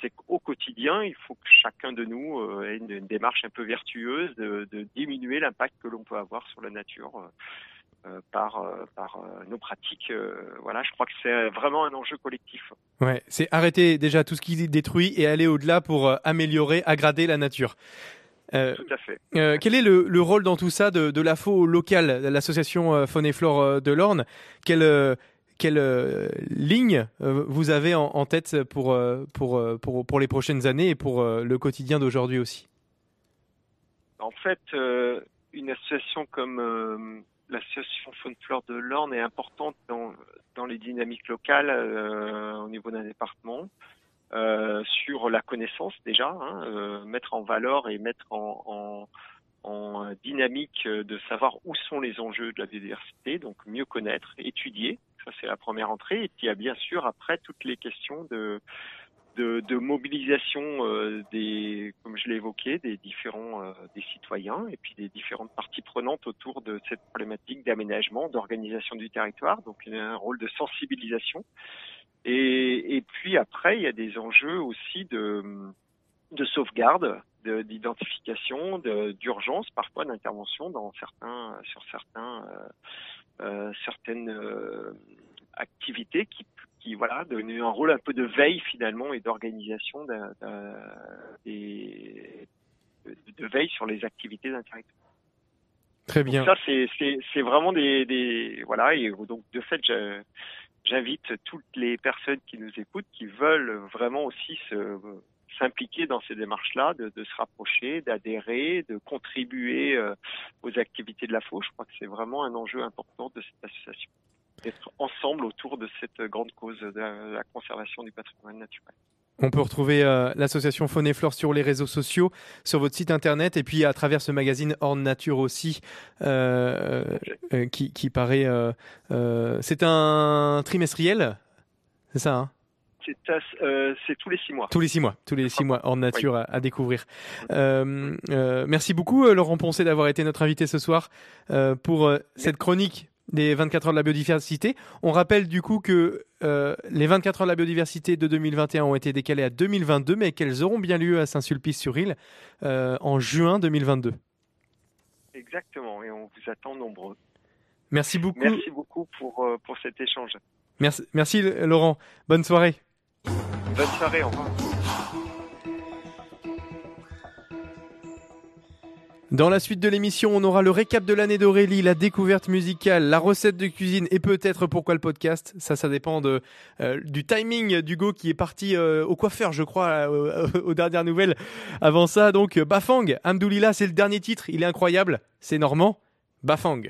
c'est qu'au quotidien, il faut que chacun de nous euh, ait une, une démarche un peu vertueuse de, de diminuer l'impact que l'on peut avoir sur la nature euh, par, euh, par euh, nos pratiques. voilà, je crois que c'est vraiment un enjeu collectif. Ouais, c'est arrêter déjà tout ce qui détruit et aller au-delà pour améliorer, aggrader la nature. Tout à fait. quel est le, le rôle dans tout ça de, de l'AFO locale, l'association Faune et Flore de l'Orne? Quelle, quelle ligne vous avez en, en tête pour, pour, pour, pour les prochaines années et pour le quotidien d'aujourd'hui aussi? En fait, une association comme euh, l'association Faune Flore de l'Orne est importante dans, dans les dynamiques locales euh, au niveau d'un département. Euh, sur la connaissance déjà, hein, euh, mettre en valeur et mettre en, en, en dynamique de savoir où sont les enjeux de la biodiversité, donc mieux connaître, étudier, ça c'est la première entrée, et puis il y a bien sûr après toutes les questions de de, mobilisation euh, des, comme je l'ai évoqué, des différents euh, des citoyens et puis des différentes parties prenantes autour de cette problématique d'aménagement, d'organisation du territoire. Donc un rôle de sensibilisation. Et, et puis après, il y a des enjeux aussi de, de sauvegarde, de- d'identification, de- d'urgence, parfois d'intervention dans certains, sur certains, euh, certaines activités qui, qui voilà, un rôle un peu de veille finalement et d'organisation des- de, veille sur les activités territoire. Très bien. Ça, c'est vraiment des, des voilà et donc de fait, j'invite toutes les personnes qui nous écoutent, qui veulent vraiment aussi se s'impliquer dans ces démarches-là, de, de se rapprocher, d'adhérer, de contribuer euh, aux activités de la FO. Je crois que c'est vraiment un enjeu important de cette association, d'être ensemble autour de cette grande cause de la, la conservation du patrimoine naturel. On peut retrouver euh, l'association Faune et Flore sur les réseaux sociaux, sur votre site internet et puis à travers ce magazine Orne Nature aussi, euh, euh, qui, qui paraît. euh, c'est un trimestriel, c'est ça hein? C'est tous les six mois. Tous les six mois, tous les six mois, Orne Nature à, à découvrir. Merci beaucoup Laurent Poncet d'avoir été notre invité ce soir pour cette chronique des 24 heures de la biodiversité. On rappelle du coup que euh, les 24 heures de la biodiversité de 2021 ont été décalées à 2022, mais qu'elles auront bien lieu à Saint-Sulpice-sur-Île euh, en juin 2022. Exactement, et on vous attend nombreux. Merci beaucoup. Merci beaucoup pour, euh, pour cet échange. Merci, merci Laurent. Bonne soirée. Bonne soirée, au revoir. Dans la suite de l'émission, on aura le récap de l'année d'Aurélie, la découverte musicale, la recette de cuisine et peut-être pourquoi le podcast? Ça, ça dépend de, euh, du timing d'Hugo qui est parti euh, au coiffeur, je crois, euh, aux dernières nouvelles. Avant ça, donc, euh, Bafang, Amdoulila, c'est le dernier titre, il est incroyable, c'est normand, Bafang.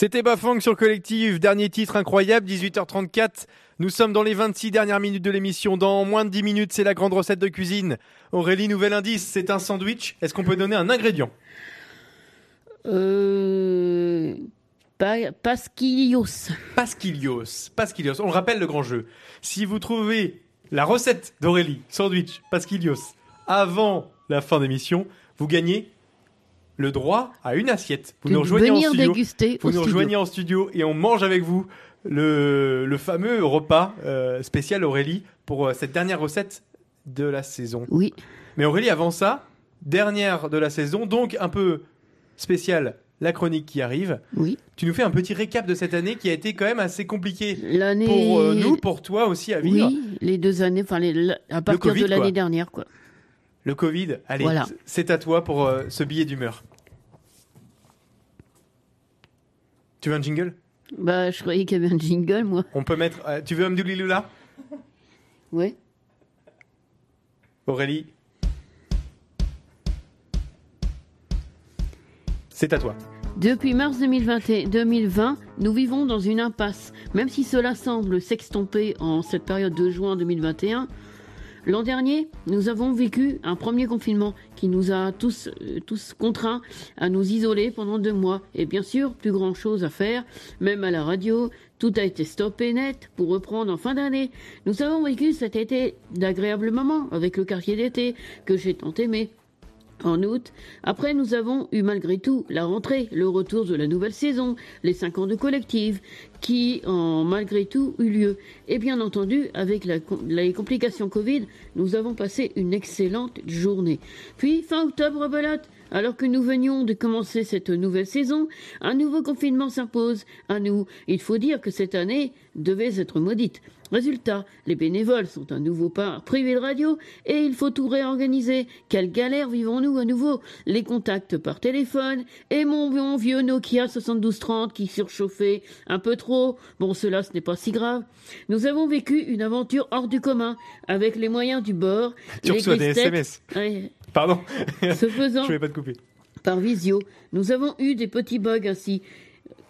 C'était Bafang sur Collective, dernier titre incroyable, 18h34. Nous sommes dans les 26 dernières minutes de l'émission. Dans moins de 10 minutes, c'est la grande recette de cuisine. Aurélie, nouvel indice, c'est un sandwich. Est-ce qu'on peut donner un ingrédient? Euh... Pa- Pasquillos. Pasquillos. Pasquillos. On le rappelle le grand jeu. Si vous trouvez la recette d'Aurélie, sandwich, Pasquillos, avant la fin d'émission, vous gagnez le droit à une assiette. Vous De nous rejoignez en studio. vous nous studio. rejoignez en studio et on mange avec vous le, le fameux repas euh, spécial Aurélie pour euh, cette dernière recette de la saison. Oui. Mais Aurélie, avant ça, dernière de la saison, donc un peu spécial, la chronique qui arrive. Oui. Tu nous fais un petit récap de cette année qui a été quand même assez compliquée pour euh, nous, pour toi aussi à vivre. Oui, les deux années, enfin les- à partir Covid, de l'année dernière, quoi. Le Covid, allez, Voilà. c'est à toi pour euh, ce billet d'humeur. Tu veux un jingle? Bah, je croyais qu'il y avait un jingle, moi. On peut mettre. euh, tu veux un Lula Ouais. Aurélie C'est à toi. Depuis mars 2020, et 2020, nous vivons dans une impasse. Même si cela semble s'extomper en cette période de juin 2021, l'an dernier, nous avons vécu un premier confinement qui nous a tous, euh, contraints à nous isoler pendant deux mois. Et bien sûr, plus grand chose à faire, même à la radio, tout a été stoppé net pour reprendre en fin d'année. Nous avons vécu cet été d'agréables moments avec le quartier d'été que j'ai tant aimé. En août, après nous avons eu malgré tout la rentrée, le retour de la nouvelle saison, les cinq ans de collective, qui ont malgré tout eu lieu. Et bien entendu, avec les complications Covid, nous avons passé une excellente journée. Puis, fin octobre, belote, alors que nous venions de commencer cette nouvelle saison, un nouveau confinement s'impose à nous. Il faut dire que cette année devait être maudite. Résultat, les bénévoles sont un nouveau part privé de radio et il faut tout réorganiser. Quelle galère vivons-nous à nouveau? Les contacts par téléphone et mon bon vieux Nokia 7230 qui surchauffait un peu trop. Bon, cela ce n'est pas si grave. Nous avons vécu une aventure hors du commun avec les moyens du bord. Tu les reçois des SMS. Ouais. Pardon. Ce faisant, Je vais pas te couper. par visio. Nous avons eu des petits bugs ainsi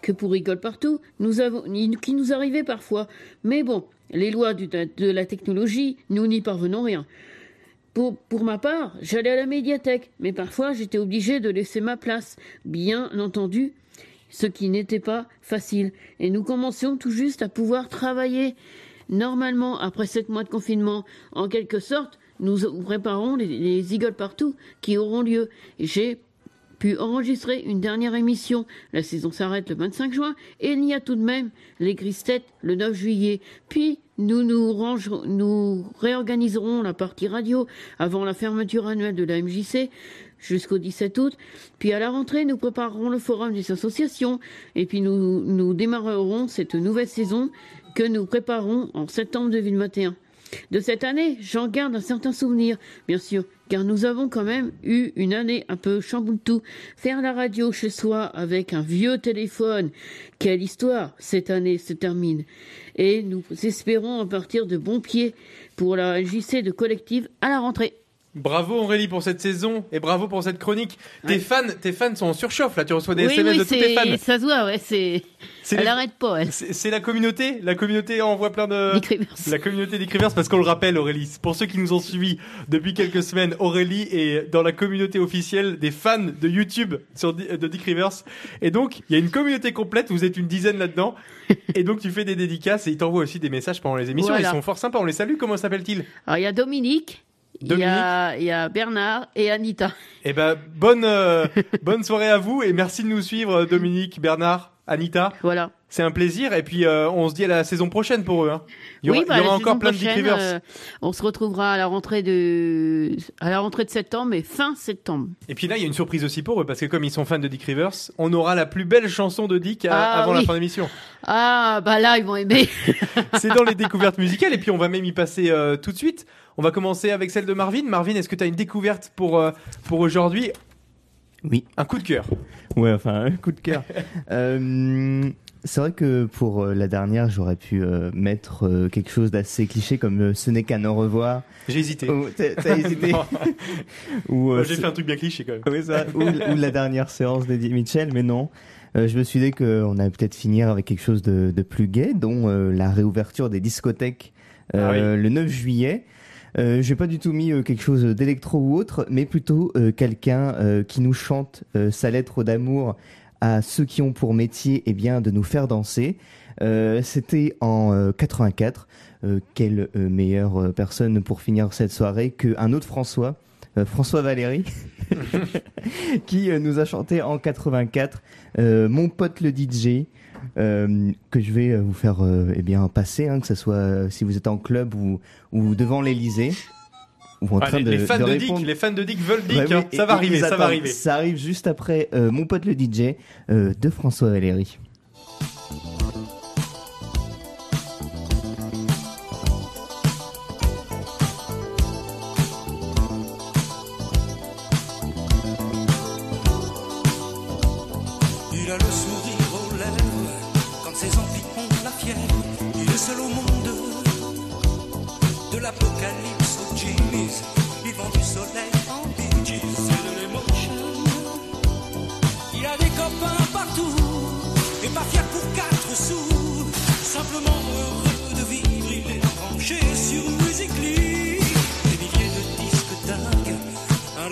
que pour rigole partout, nous avons, qui nous arrivaient parfois. Mais bon, les lois de la technologie, nous n'y parvenons rien. Pour, ma part, j'allais à la médiathèque, mais parfois j'étais obligé de laisser ma place, bien entendu, ce qui n'était pas facile. Et nous commencions tout juste à pouvoir travailler normalement après sept mois de confinement. En quelque sorte, nous préparons les, les partout qui auront lieu. J'ai pu enregistrer une dernière émission. La saison s'arrête le 25 juin et il y a tout de même les grises têtes le 9 juillet. Puis nous nous, réorganiserons la partie radio avant la fermeture annuelle de la MJC jusqu'au 17 août. Puis à la rentrée, nous préparerons le forum des associations et puis nous, nous démarrerons cette nouvelle saison que nous préparons en septembre 2021. De cette année, j'en garde un certain souvenir, bien sûr, car nous avons quand même eu une année un peu chamboule-tout. Faire la radio chez soi avec un vieux téléphone, quelle histoire cette année se termine. Et nous espérons en partir de bons pieds pour la JC de collective à la rentrée. Bravo Aurélie pour cette saison et bravo pour cette chronique. Tes fans, tes fans sont en surchauffe là. Tu reçois des oui, SMS oui, de tous tes fans. ça se voit, ouais, c'est. C'est Elle les- arrête pas, elle. C'est la communauté. La communauté envoie plein de. La communauté d'écrivains, parce qu'on le rappelle, Aurélie. Pour ceux qui nous ont suivis depuis quelques semaines, Aurélie est dans la communauté officielle des fans de YouTube sur, de Dick Rivers. Et donc, il y a une communauté complète. Vous êtes une dizaine là-dedans. et donc, tu fais des dédicaces et ils t'envoient aussi des messages pendant les émissions. Voilà. Ils sont fort sympas. On les salue. Comment s'appelle-t-il Alors, il y a Dominique, il y a, il y a Bernard et Anita. Eh ben, bonne, euh, bonne soirée à vous et merci de nous suivre, Dominique, Bernard, Anita. Voilà. C'est un plaisir et puis euh, on se dit à la saison prochaine pour eux. hein. Il y aura, oui, bah, il y aura la encore plein de Rivers. euh, on se retrouvera à la rentrée de, à la rentrée de septembre, mais fin septembre. Et puis là, il y a une surprise aussi pour eux parce que comme ils sont fans de Dick Rivers, on aura la plus belle chanson de Dick à- Ah, avant la fin de l'émission. Ah, bah là, ils vont aimer. C'est dans les découvertes musicales et puis on va même y passer euh, tout de suite. On va commencer avec celle de Marvin. Marvin, est-ce que tu as une découverte pour, euh, pour aujourd'hui? Oui. Un coup de cœur. Ouais, enfin, un coup de cœur. Euh, c'est vrai que pour euh, la dernière, j'aurais pu euh, mettre euh, quelque chose d'assez cliché comme euh, Ce n'est qu'un au revoir. J'ai hésité. Ou- T'as t'as hésité Non. Ou, Moi, J'ai fait un truc bien cliché quand même. Oui, ça. ou, ou la dernière séance d'Eddie Mitchell, mais non. je me suis dit qu'on allait peut-être finir avec quelque chose de, de plus gai, dont la réouverture des discothèques euh, le 9 juillet. Euh, j'ai pas du tout mis euh, quelque chose d'électro ou autre, mais plutôt euh, quelqu'un euh, qui nous chante euh, sa lettre d'amour à ceux qui ont pour métier eh bien de nous faire danser. Euh, C'était en euh, 84. Euh, quelle meilleure personne pour finir cette soirée qu'un autre François, François Valéry, qui nous a chanté en 84 euh, Mon pote le DJ. Euh, que je vais euh, vous faire euh, eh bien passer, hein, que ce soit si vous êtes en club ou, ou devant l'Elysée. Ou en Ah, train les, de, les fans de. Dick, les fans de Dick veulent Dick. Ouais, hein. ça va arriver, ça va arriver. Ça arrive juste après Mon pote le DJ de François Valéry.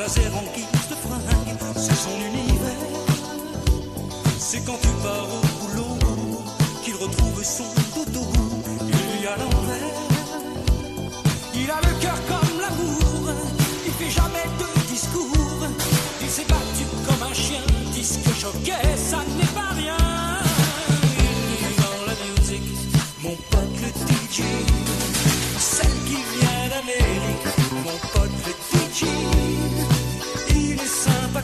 C'est son univers. C'est quand tu pars au boulot qu'il retrouve son dodo. Il y a l'envers. Il a le cœur comme l'amour. Il fait jamais de discours. Il s'est battu comme un chien. Disque choqué, ça n'est pas rien. Il est dans la musique, mon pote le DJ. Celle qui vient d'Amérique, mon pote le DJ.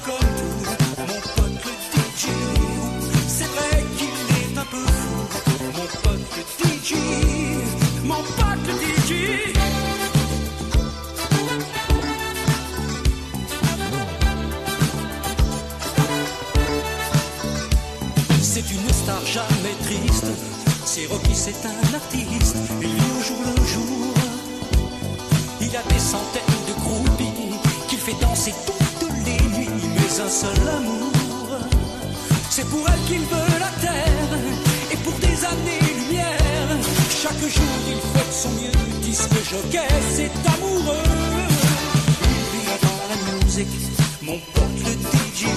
Il est sympa comme tout, Un seul amour, c'est pour elle qu'il veut la terre. Et pour des années-lumière, chaque jour il fait son mieux. Disque jockey, c'est amoureux. Il vit dans la musique, mon pote le DJ.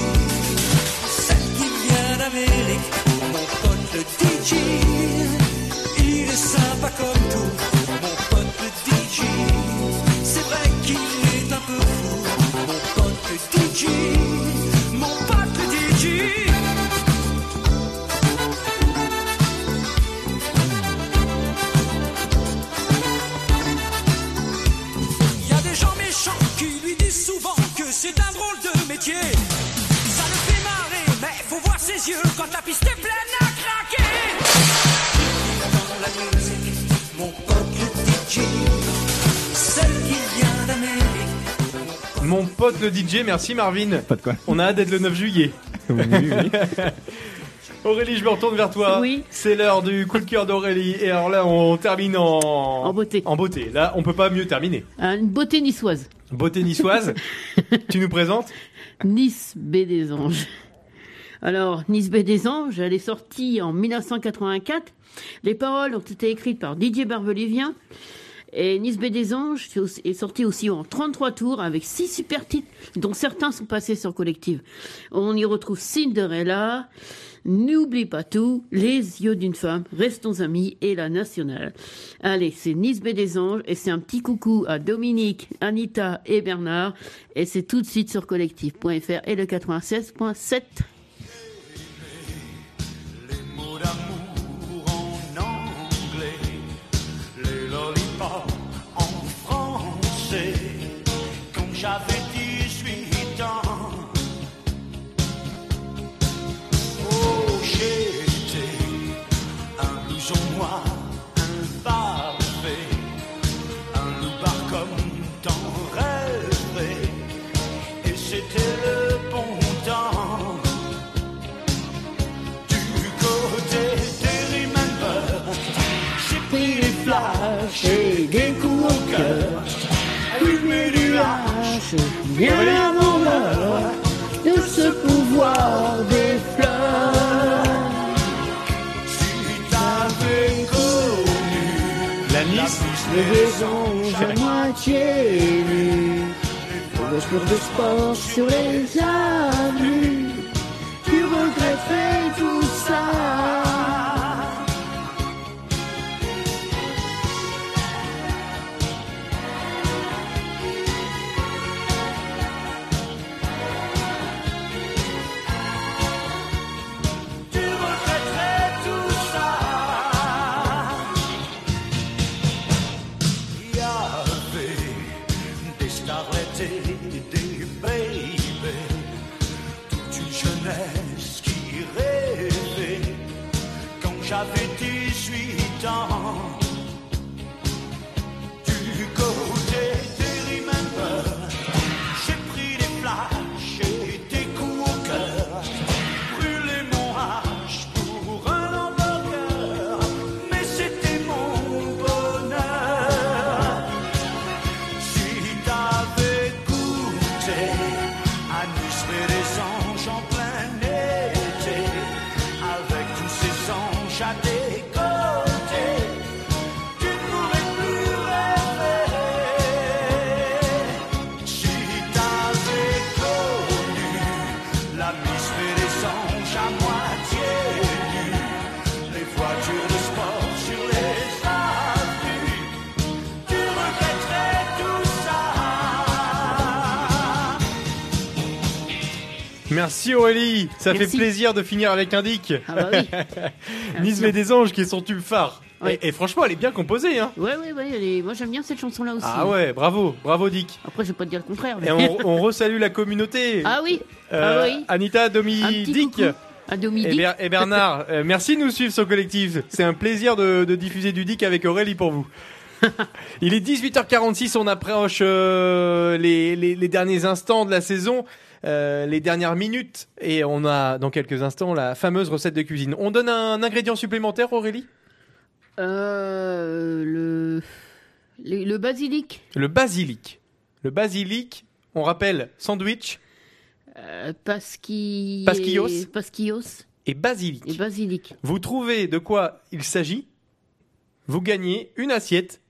Celle qui vient d'Amérique, mon pote le DJ. Il est sympa comme tout, mon pote le DJ. C'est vrai qu'il est un peu fou, mon pote DJ. Ça le fait marrer, mais faut voir ses yeux quand la piste est pleine à craquer. Dans la musique, mon pote le DJ, celle qui vient d'Amérique. Mon pote le DJ, merci Marvin. Pas de quoi. On a hâte d'être le 9 juillet. Aurélie, je me retourne vers toi. Oui. C'est l'heure du coup de cœur d'Aurélie. Et alors là, on termine en... En beauté. En beauté. Là, on peut pas mieux terminer. Euh, Une beauté niçoise. Beauté niçoise. tu nous présentes? Nice Baie des Anges. Alors, Nice Baie des Anges, elle est sortie en 1984. Les paroles ont été écrites par Didier Barbelivien. Et Nice Baie des Anges est sorti aussi en 33 tours avec six super titres, dont certains sont passés sur Collective. On y retrouve Cinderella, N'oublie pas tout, Les yeux d'une femme, Restons amis et La Nationale. Allez, c'est Nice Baie des Anges et c'est un petit coucou à Dominique, Anita et Bernard. Et c'est tout de suite sur collective.fr et le 96.7. mots lâcher des coups au cœur. Allumer du hache, bien avant l'heure de ce pouvoir des fleurs. Si t'avais connu la nice des anges à moitié nus, le jour de sport sur les avenues, tu regretterais tout ça. Merci Aurélie, ça Merci. fait plaisir de finir avec un dick. Ah bah oui. Nice des anges qui est son tube phare. Ouais. Et, et franchement, elle est bien composée. Hein. Ouais, ouais, ouais. est- Moi, j'aime bien cette chanson-là aussi. Ah ouais, bravo, bravo Dick. Après, je vais pas te dire le contraire. mais- Et on, on resalue la communauté. Ah oui. Euh, ah oui. Anita, Domi, Dick. coucou Et, Dick. Ber- et Bernard, euh, merci de nous suivre sur Collectif. C'est un plaisir de, de diffuser du Dick avec Aurélie pour vous. Il est 18h46, on approche euh, les, les, les derniers instants de la saison, euh, les dernières minutes, et on a dans quelques instants la fameuse recette de cuisine. On donne un ingrédient supplémentaire, Aurélie? Euh, le... le le basilic. Le basilic. Le basilic, on rappelle sandwich Euh, pasqui... Pasquillos. Pasquillos. et basilic. Et basilic. Vous trouvez de quoi il s'agit, vous gagnez une assiette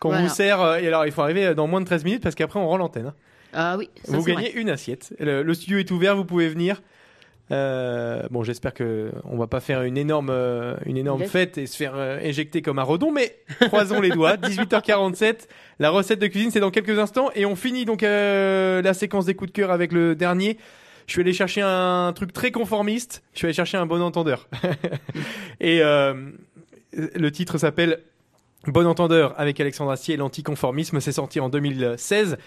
qu'on Voilà. vous sert. euh, Et alors, il faut arriver dans moins de 13 minutes parce qu'après, on rend l'antenne. hein. Ah oui. ça, Vous gagnez vrai. une assiette. Le, le studio est ouvert, vous pouvez venir. Euh, bon, j'espère que on va pas faire une énorme, euh, une énorme fête et se faire euh, éjecter comme un redon, mais croisons les doigts. 18h47, la recette de cuisine, c'est dans quelques instants, et on finit donc euh, la séquence des coups de cœur avec le dernier. Je suis allé chercher un truc très conformiste. Je suis allé chercher un bon entendeur. et euh, le titre s'appelle Bon entendeur avec Alexandre Astier et l'anticonformisme. C'est sorti en 2016.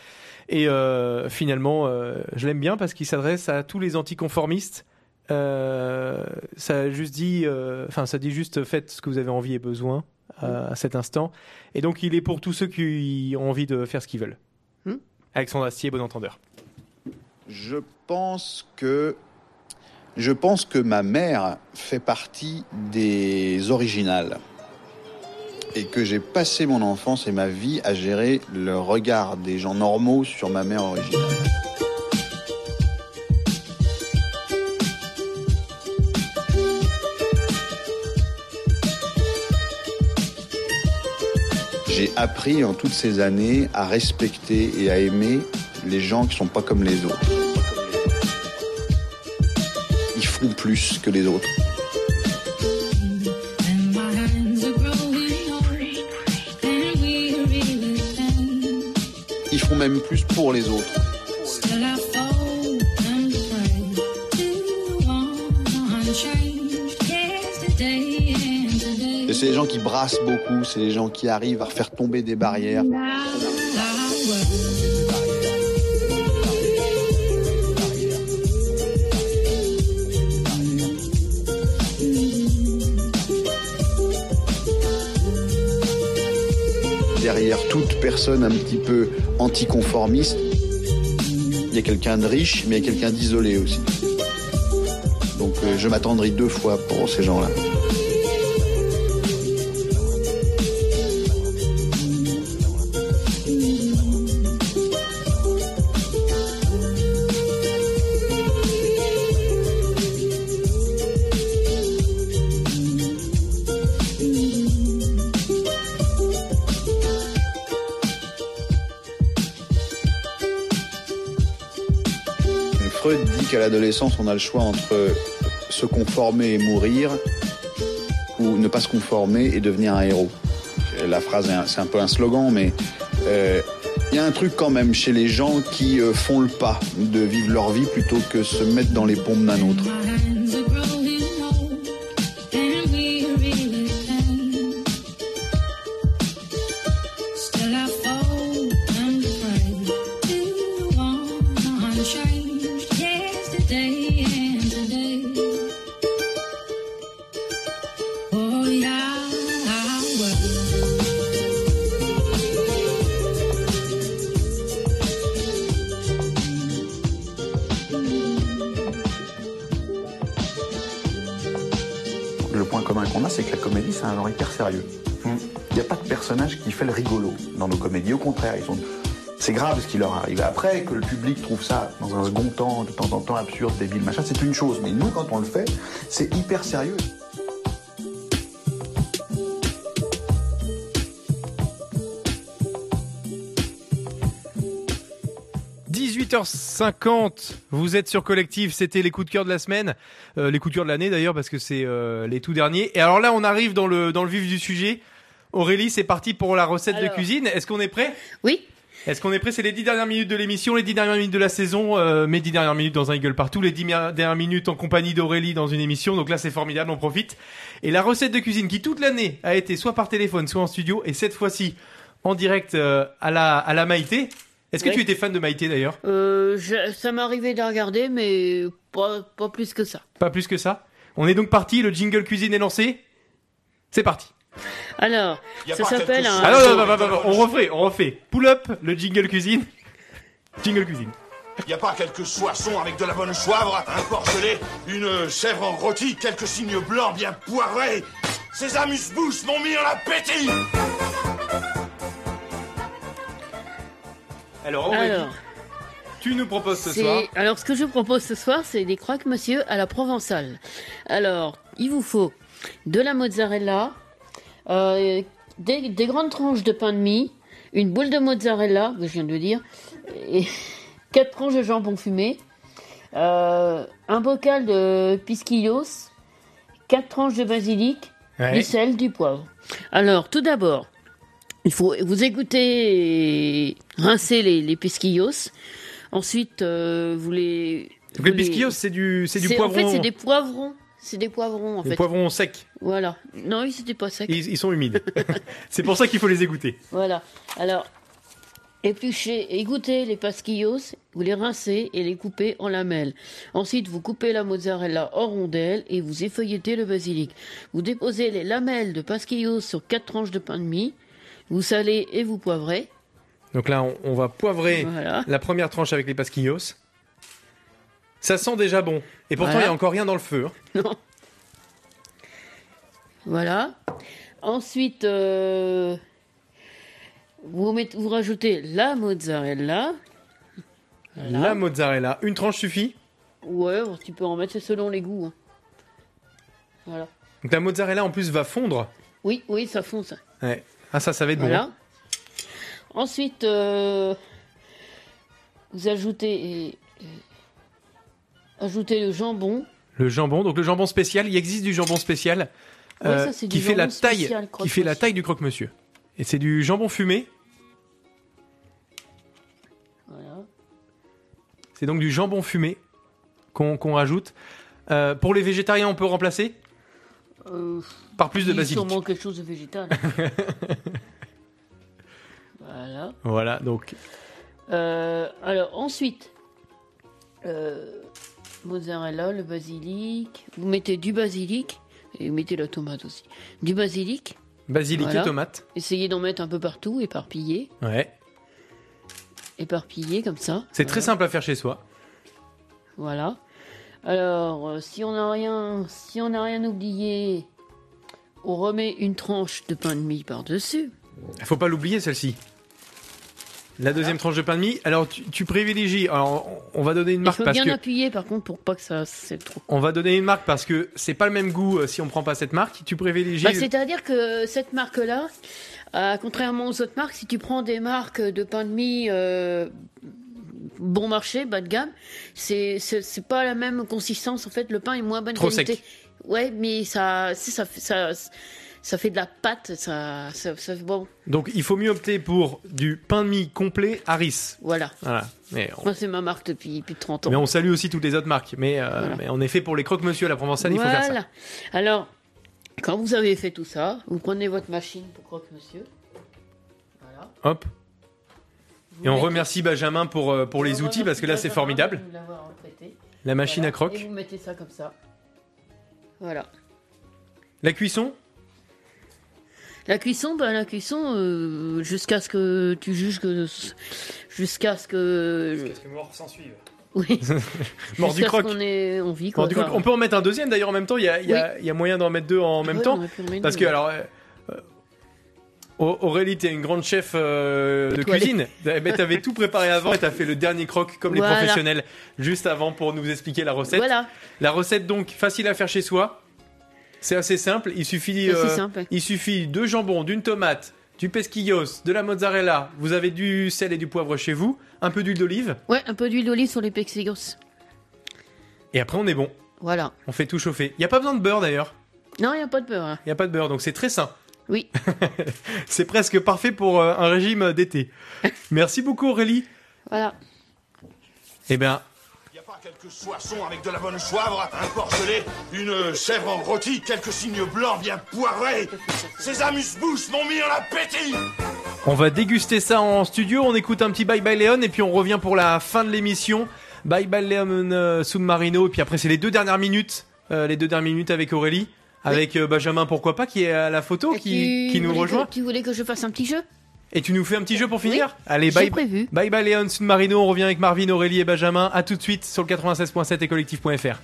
Et euh, finalement, euh, je l'aime bien parce qu'il s'adresse à tous les anticonformistes. Euh, ça juste dit, euh, enfin, ça dit juste faites ce que vous avez envie et besoin euh, à cet instant. Et donc, il est pour tous ceux qui ont envie de faire ce qu'ils veulent. Hmm. Alexandre Astier, bon entendeur. Je pense que je pense que ma mère fait partie des originales et que j'ai passé mon enfance et ma vie à gérer le regard des gens normaux sur ma mère originale. J'ai appris en toutes ces années à respecter et à aimer les gens qui sont pas comme les autres. Ils font plus que les autres. Même plus pour les autres. Et c'est les gens qui brassent beaucoup, c'est les gens qui arrivent à faire tomber des barrières. Personne un petit peu anticonformiste, il y a quelqu'un de riche, mais il y a quelqu'un d'isolé aussi. Donc euh, je m'attendrai deux fois pour ces gens-là. Qu'à l'adolescence, on a le choix entre se conformer et mourir, ou ne pas se conformer et devenir un héros. La phrase, c'est un peu un slogan, mais euh, il y a un truc quand même chez les gens qui euh, font le pas de vivre leur vie plutôt que se mettre dans les pompes d'un autre. Personnage qui fait le rigolo dans nos comédies. Au contraire, ils c'est grave ce qui leur arrive. Après, que le public trouve ça dans un second temps, de temps en temps absurde, débile, machin, c'est une chose. Mais nous, quand on le fait, c'est hyper sérieux. 18h50, vous êtes sur Collectif, c'était les coups de cœur de la semaine, euh, les coups de cœur de l'année d'ailleurs parce que c'est euh, les tout derniers. Et alors là, on arrive dans le dans le vif du sujet. Aurélie, c'est parti pour la recette de cuisine. Est-ce qu'on est prêt? Oui. Est-ce qu'on est prêt? C'est les dix dernières minutes de l'émission, les dix dernières minutes de la saison, euh, mes dix dernières minutes dans un Eagle partout, les dix dernières minutes en compagnie d'Aurélie dans une émission. Donc là, c'est formidable, on profite. Et la recette de cuisine qui toute l'année a été soit par téléphone, soit en studio, et cette fois-ci en direct euh, à la à la Maïté. Est-ce que Oui. tu étais fan de Maïté d'ailleurs? Euh, je- ça m'est arrivé de regarder, mais pas, pas plus que ça. Pas plus que ça? On est donc parti, le jingle cuisine est lancé? C'est parti. Alors, ça s'appelle un. Ah non, non, non, non, non, non, on refait, on refait. Pull up, le jingle cuisine. Jingle cuisine. Y a pas quelques soissons avec de la bonne soivre, un porc gelé, une chèvre en rôti, quelques signes blancs bien poivrés Ces amuse-bouches m'ont mis en appétit Alors, Aurélie, Alors, tu nous proposes ce c'est- soir. alors, ce que je propose ce soir, c'est des croque-monsieur à la provençale. Alors, il vous faut de la mozzarella, euh, des, des grandes tranches de pain de mie, une boule de mozzarella, que je viens de le dire, et quatre tranches de jambon fumé, euh, un bocal de pisquillos, quatre tranches de basilic, Ouais. du sel, du poivre. Alors, tout d'abord, il faut vous égoutter et rincer les, les pisquillos. Ensuite, euh, vous les. Donc les vous les- pisquillos, c'est du, c'est du En poivron. fait, c'est des poivrons. C'est des poivrons, en des fait. poivrons secs. Voilà. Non, ils n'étaient pas secs. Ils, ils sont humides. c'est pour ça qu'il faut les égoutter. Voilà. Alors, épluchez, égouttez les pasquillos, vous les rincez et les coupez en lamelles. Ensuite, vous coupez la mozzarella en rondelles et vous effeuilletez le basilic. Vous déposez les lamelles de pasquillos sur quatre tranches de pain de mie. Vous salez et vous poivrez. Donc là, on, on va poivrer Voilà. la première tranche avec les pasquillos. Ça sent déjà bon. Et pourtant, il Voilà. n'y a encore rien dans le feu. hein. Non. Voilà. Ensuite, euh, vous, mettez, vous rajoutez la mozzarella. Voilà. La mozzarella. Une tranche suffit. Ouais, tu peux en mettre, c'est selon les goûts. hein. Voilà. Donc la mozzarella, en plus, va fondre. Oui, oui, ça fond ça. Ouais. Ah, ça, ça va être bon. Voilà. Ensuite, euh, vous ajoutez, ajoutez le jambon. Le jambon, donc le jambon spécial, il existe du jambon spécial Ouais, euh, ça, qui fait la taille, spécial, qui fait la taille du croque-monsieur. Et c'est du jambon fumé. Voilà. C'est donc du jambon fumé qu'on rajoute. Euh, pour les végétariens, on peut remplacer Euh, par plus de basilic. Sûrement quelque chose de végétal. voilà. Voilà, donc alors ensuite, euh, mozzarella, le basilic. Vous mettez du basilic et vous mettez la tomate aussi. Du basilic. basilic Voilà. et tomate. Essayez d'en mettre un peu partout, éparpillé, Ouais. éparpillé comme ça. C'est très simple à faire chez soi. Voilà. Alors, euh, si on n'a rien, si on n'a rien oublié, on remet une tranche de pain de mie par dessus. Il faut pas l'oublier celle-ci. La deuxième tranche de pain de mie. Alors tu, tu privilégies. Alors on on va donner une Il marque faut parce bien que appuyer par contre pour pas que ça c'est trop. on va donner une marque parce que c'est pas le même goût euh, si on prend pas cette marque. Tu privilégies. Bah, C'est-à-dire que cette marque-là, euh, contrairement aux autres marques, si tu prends des marques de pain de mie euh, bon marché, bas de gamme. C'est c'est pas la même consistance en fait. Le pain est moins bonne Trop qualité. sec. Ouais, mais ça ça ça ça fait de la pâte. Ça ça, ça bon. Donc il faut mieux opter pour du pain de mie complet Harris. Voilà. Voilà. Mais on, Moi, c'est ma marque depuis plus de 30 ans. mais on salue aussi toutes les autres marques. Mais, euh, Voilà. mais en effet, pour les croque-monsieur à la provençale, il faut faire ça. Voilà. Alors, quand vous avez fait tout ça, vous prenez votre machine pour croque-monsieur. Voilà. Hop. Et on remercie Benjamin pour, euh, pour les outils parce que là c'est formidable. La machine Voilà. à croque. Et vous mettez ça comme ça. Voilà. La cuisson? La cuisson, bah, la cuisson, euh, jusqu'à ce que tu juges que. Jusqu'à ce que. Parce que mort s'en suive. Oui. Mort du Jusqu'à ce croc. qu'on ait envie, quoi. Du on peut en mettre un deuxième d'ailleurs en même temps. Il y a, y a- y a moyen d'en mettre deux en même Ouais, temps. on Parce deux, que, ouais. alors. euh, Au- Aurélie, t'es une grande chef euh, de cuisine. Eh ben, T'avais tout préparé avant et t'as fait le dernier croc comme les professionnels juste avant pour nous expliquer la recette. Voilà. La recette donc facile à faire chez soi. C'est assez simple. Il suffit, euh, simple. il suffit deux jambons, d'une tomate, du pesquillos, de la mozzarella. Vous avez du sel et du poivre chez vous, un peu d'huile d'olive Ouais, un peu d'huile d'olive sur les pexigos. et après on est bon. Voilà. On fait tout chauffer. Il y a pas besoin de beurre d'ailleurs. Non, il n'y a pas de beurre. hein. Il y a pas de beurre donc c'est très sain. Oui. c'est presque parfait pour euh, un régime d'été. Merci beaucoup Aurélie. Voilà. Eh bien, quelques soissons avec de la bonne soivre, un porcelet, une chèvre en rôti, quelques signes blancs bien poivrés Ces amuse-bouches m'ont mis en appétit On va déguster ça en studio, on écoute un petit Bye Bye Léon et puis on revient pour la fin de l'émission. Bye Bye Léon euh, Submarino et puis après c'est les deux dernières minutes, euh, les deux dernières minutes avec Aurélie, avec euh, Benjamin pourquoi pas qui est à la photo, qui, qui nous rejoint. Que, tu voulais que je fasse un petit jeu? Et tu nous fais un petit jeu pour finir Oui, Allez, bye, prévu. bye bye Léon Submarino, on revient avec Marvin, Aurélie et Benjamin. À tout de suite sur le 96.7 et collectif.fr.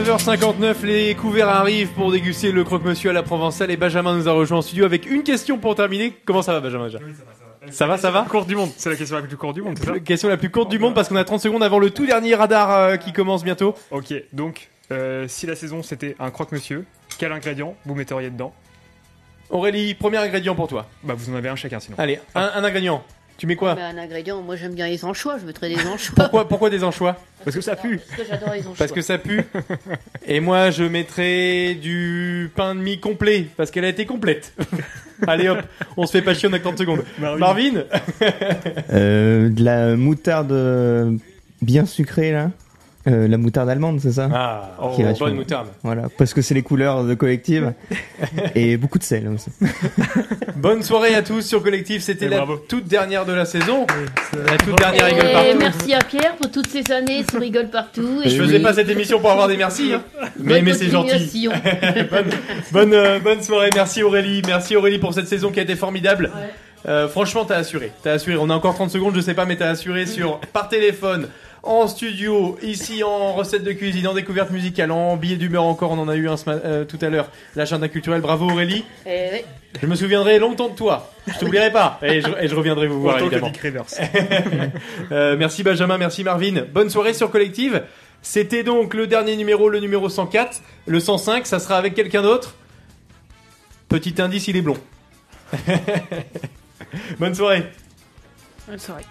19h59, les couverts arrivent pour déguster le croque-monsieur à la provençale et Benjamin nous a rejoint en studio avec une question pour terminer. Comment ça va Benjamin déjà ça va, ça va Courte du monde, c'est la question la plus courte du monde, c'est ça? La question la plus courte du monde parce qu'on a 30 secondes avant le tout dernier radar euh, qui commence bientôt. Ok, donc euh, si la saison c'était un croque-monsieur, quel ingrédient vous metteriez dedans? Aurélie, premier ingrédient pour toi. Bah vous en avez un chacun sinon. Allez, un, un ingrédient. Tu mets quoi Bah, un ingrédient, moi j'aime bien les anchois, je mettrais des anchois. Pourquoi, pourquoi des anchois Parce que ça pue. Parce que j'adore les anchois. Parce que ça pue. Et moi, je mettrais du pain de mie complet, parce qu'elle a été complète. Allez hop, on se fait pas chier, on a 30 secondes. Marvin, Euh, de la moutarde euh, bien sucrée là? Euh, la moutarde allemande, c'est ça Ah, oh, bonne sur- moutarde. Voilà, parce que c'est les couleurs de collective. et beaucoup de sel aussi. Bonne soirée à tous sur Collectif, c'était la bravo. toute dernière de la saison. La toute dernière Et rigole partout. merci à Pierre pour toutes ces années sur Rigole Partout. Je faisais pas cette émission pour avoir des merci, hein. mais, Bonne mais c'est gentil. bonne, bonne, euh, bonne soirée, merci Aurélie, merci Aurélie pour cette saison qui a été formidable. Euh, franchement, t'as assuré, t'as assuré. On a encore 30 secondes, je sais pas, mais t'as assuré sur par téléphone, en studio, ici en recette de cuisine, en découverte musicale, en billet d'humeur encore. On en a eu un euh, tout à l'heure. L'agenda culturel, bravo Aurélie. Eh. Je me souviendrai longtemps de toi. Je t'oublierai pas. Et je, et je reviendrai vous voir Autant que évidemment. Euh, merci Benjamin, merci Marvin. Bonne soirée sur Collective. C'était donc le dernier numéro, le numéro 104. Le 105, ça sera avec quelqu'un d'autre? Petit indice, il est blond. Bonne soirée. Bonne soirée.